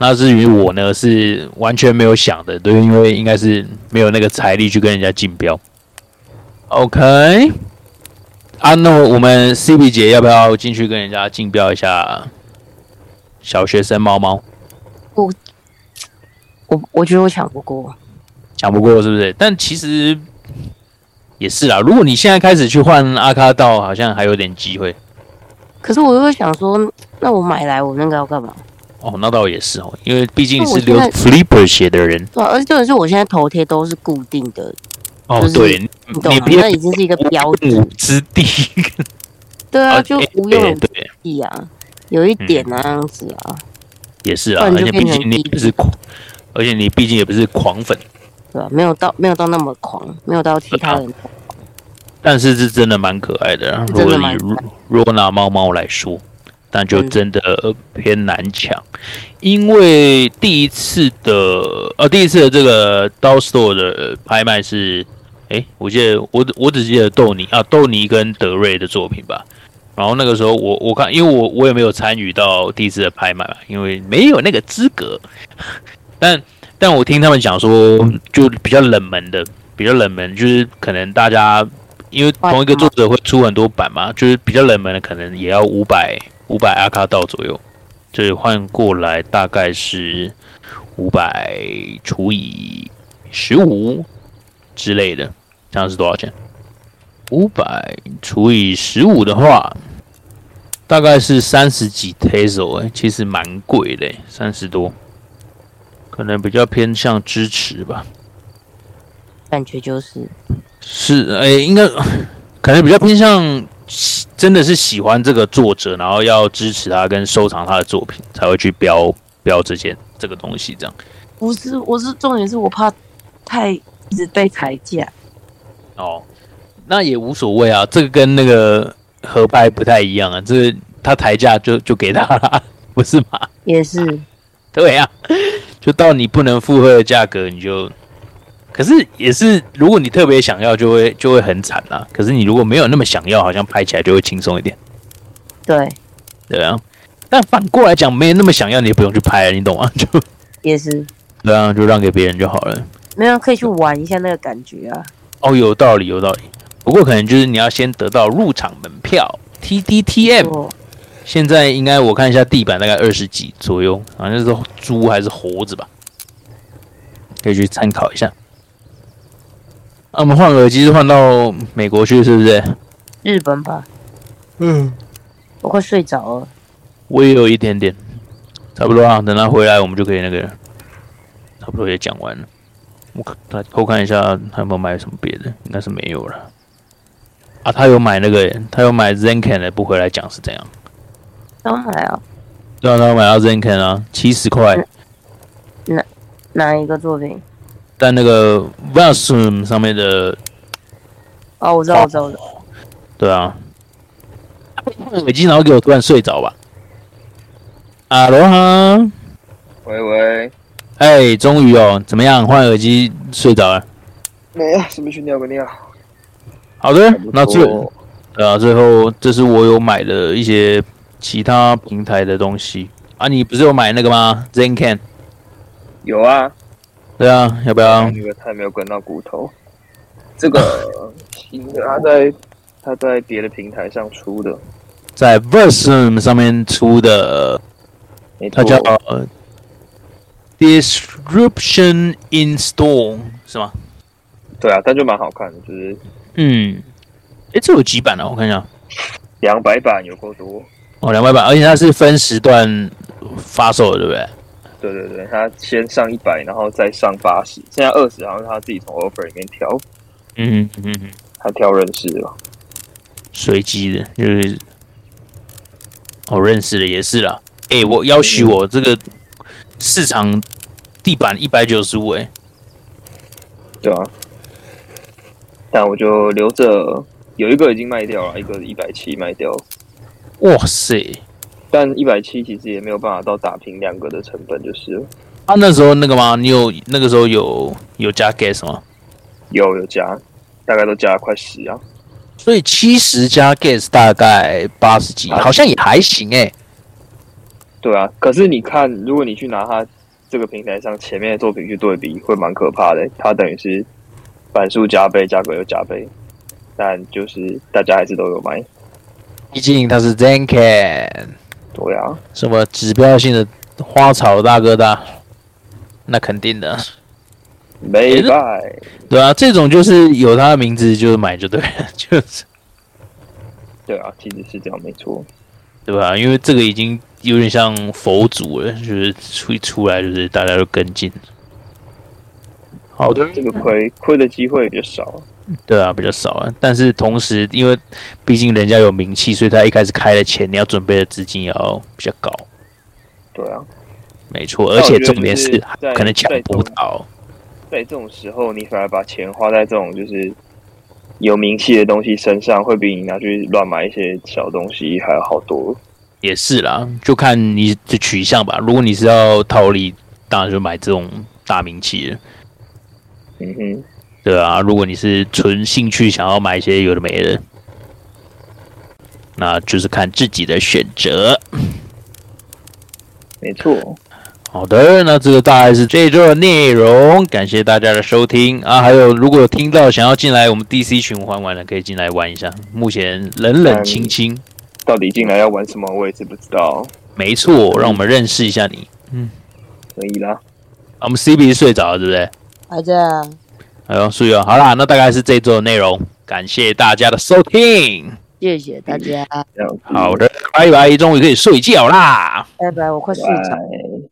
那至于我呢，是完全没有想的，对，因为应该是没有那个财力去跟人家竞标。OK，啊，那我们 CB 姐要不要进去跟人家竞标一下小学生猫猫？我我我觉得我抢不过，抢不过是不是？但其实也是啦，如果你现在开始去换阿卡道，好像还有点机会。可是我又会想说，那我买来我那个要干嘛？哦，那倒也是哦，因为毕竟是留 flipper 鞋的人。对、啊，而且重点是我现在头贴都是固定的，哦，就是对，你懂吗？你别那已经是一个标准。之地。对啊，啊就哎无用之地啊，有一点那样子啊，也是啊，而且毕竟你不是狂，而且你毕竟也不是狂粉，对吧、没有到没有到那么狂，没有到其他人。但是是真的蛮可爱的啊。如果以真的蛮可 Ro- 若拿猫猫来说，但就嗯真的偏难抢，因为第一次的呃第一次的这个 Doll Store 的拍卖是，诶，我记得我我只记得豆泥啊豆泥跟德瑞的作品吧。然后那个时候我我看，因为我我也没有参与到第一次的拍卖嘛，因为没有那个资格。但但我听他们讲说，就比较冷门的，比较冷门，就是可能大家因为同一个作者会出很多版嘛，就是比较冷门的可能也要五百五百阿卡道左右，所以换过来大概是五百除以十五之类的，这样是多少钱？五百除以十五的话，大概是三十几哎，其实蛮贵的，三十多，可能比较偏向支持吧。感觉就是是，哎、应该可能比较偏向喜真的是喜欢这个作者，然后要支持他跟收藏他的作品，才会去标标这件这个东西这样。不是，我是重点是我怕太一直被抬价。哦，那也无所谓啊，这个跟那个合拍不太一样啊，这个他抬价就就给他了，不是吗？也是，对啊、就到你不能负荷的价格，你就。可是也是，如果你特别想要，就会就会很惨啦。可是你如果没有那么想要，好像拍起来就会轻松一点。对，对啊，但反过来讲，没有那么想要，你也不用去拍了，你懂吗？就也是，对啊，就让给别人就好了。没有可以去玩一下那个感觉啊。哦，有道理，有道理。不过可能就是你要先得到入场门票 TDTM，哦，现在应该我看一下地板大概二十几左右，好像是猪还是猴子吧，可以去参考一下。啊，我们换耳机是换到美国去，是不是？日本吧。嗯，我快睡着了。我也有一点点，差不多啊。等他回来，我们就可以那个，差不多也讲完了。我看他偷看一下，他有没有买什么别的？应该是没有了。啊，他有买那个，他有买 Zencan 的，不回来讲是怎样？刚买啊，对啊，他买到 Zencan 啊，七十块，哪哪一个作品？但那个 Vasum 上面的，哦，我知道，我知道，我知道。对啊，耳机然后给我突然睡着吧。阿罗哈，喂喂，哎，终于哦，怎么样？换耳机睡着了。没啊，顺便去尿个尿。好的，那最最对啊，最后这是我有买的一些其他平台的东西啊。你不是有买那个吗？Zencan？有啊，对啊，要不要？那个太没有滚到骨头。这个新的，他在他在别的平台上出的，在 Versum 上面出的，没错它叫呃 Disruption in Storm 是吗？对啊，但就蛮好看的，就是嗯，哎，这有几版啊？我看一下，两百版有够多。哦，两百版，而且它是分时段发售的，对不对？对对对，他先上一百，然后再上八十，现在二十好像是他自己从 offer 里面挑，嗯嗯嗯嗯，他挑认识了。随机的，就是我、认识的也是啦。诶，我要许我这个市场地板一百九十五，诶，对啊，但我就留着，有一个已经卖掉了，一个一百七卖掉，哇塞！但一百七其实也没有办法到打平两个的成本，就是了啊，那时候那个吗？你有那个时候有有加 gas 吗？有有加，大概都加了快十啊。所以七十加 gas 大概八十几，好像也还行诶。对啊，可是你看，如果你去拿它这个平台上前面的作品去对比，会蛮可怕的。它等于是版数加倍，价格又加倍，但就是大家还是都有买。毕竟它是 Zencan，对啊，什么指标性的花草大哥大，那肯定的。没败。对啊，这种就是有他的名字就买就对了，就是对啊，其实是这样，没错。对吧？因为这个已经有点像佛祖了，就是出一出来就是大家都跟进。好的，这个亏亏的机会比较少。对啊，比较少啊。但是同时，因为毕竟人家有名气，所以他一开始开的钱，你要准备的资金也要比较高。对啊，没错，而且重点是可能抢不到。在这种时候，你反而把钱花在这种就是有名气的东西身上，会比你拿去乱买一些小东西还要好多。也是啦，就看你的取向吧。如果你是要套利，当然就买这种大名气的。嗯哼，对啊，如果你是纯兴趣想要买一些有的没的，那就是看自己的选择。没错。好的，那这个大概是这一周的内容，感谢大家的收听啊！还有，如果有听到想要进来我们 DC 循环玩的，可以进来玩一下。目前冷冷清清，到底进来要玩什么，我也是不知道。没错，让我们认识一下你。嗯可以啦，啊我们 CB 是睡着了，对不对？还在啊，哎呦，睡了。好啦，那大概是这周的内容，感谢大家的收听。谢谢大家，好的，拜拜，终于可以睡觉啦。拜拜，我快睡着。拜。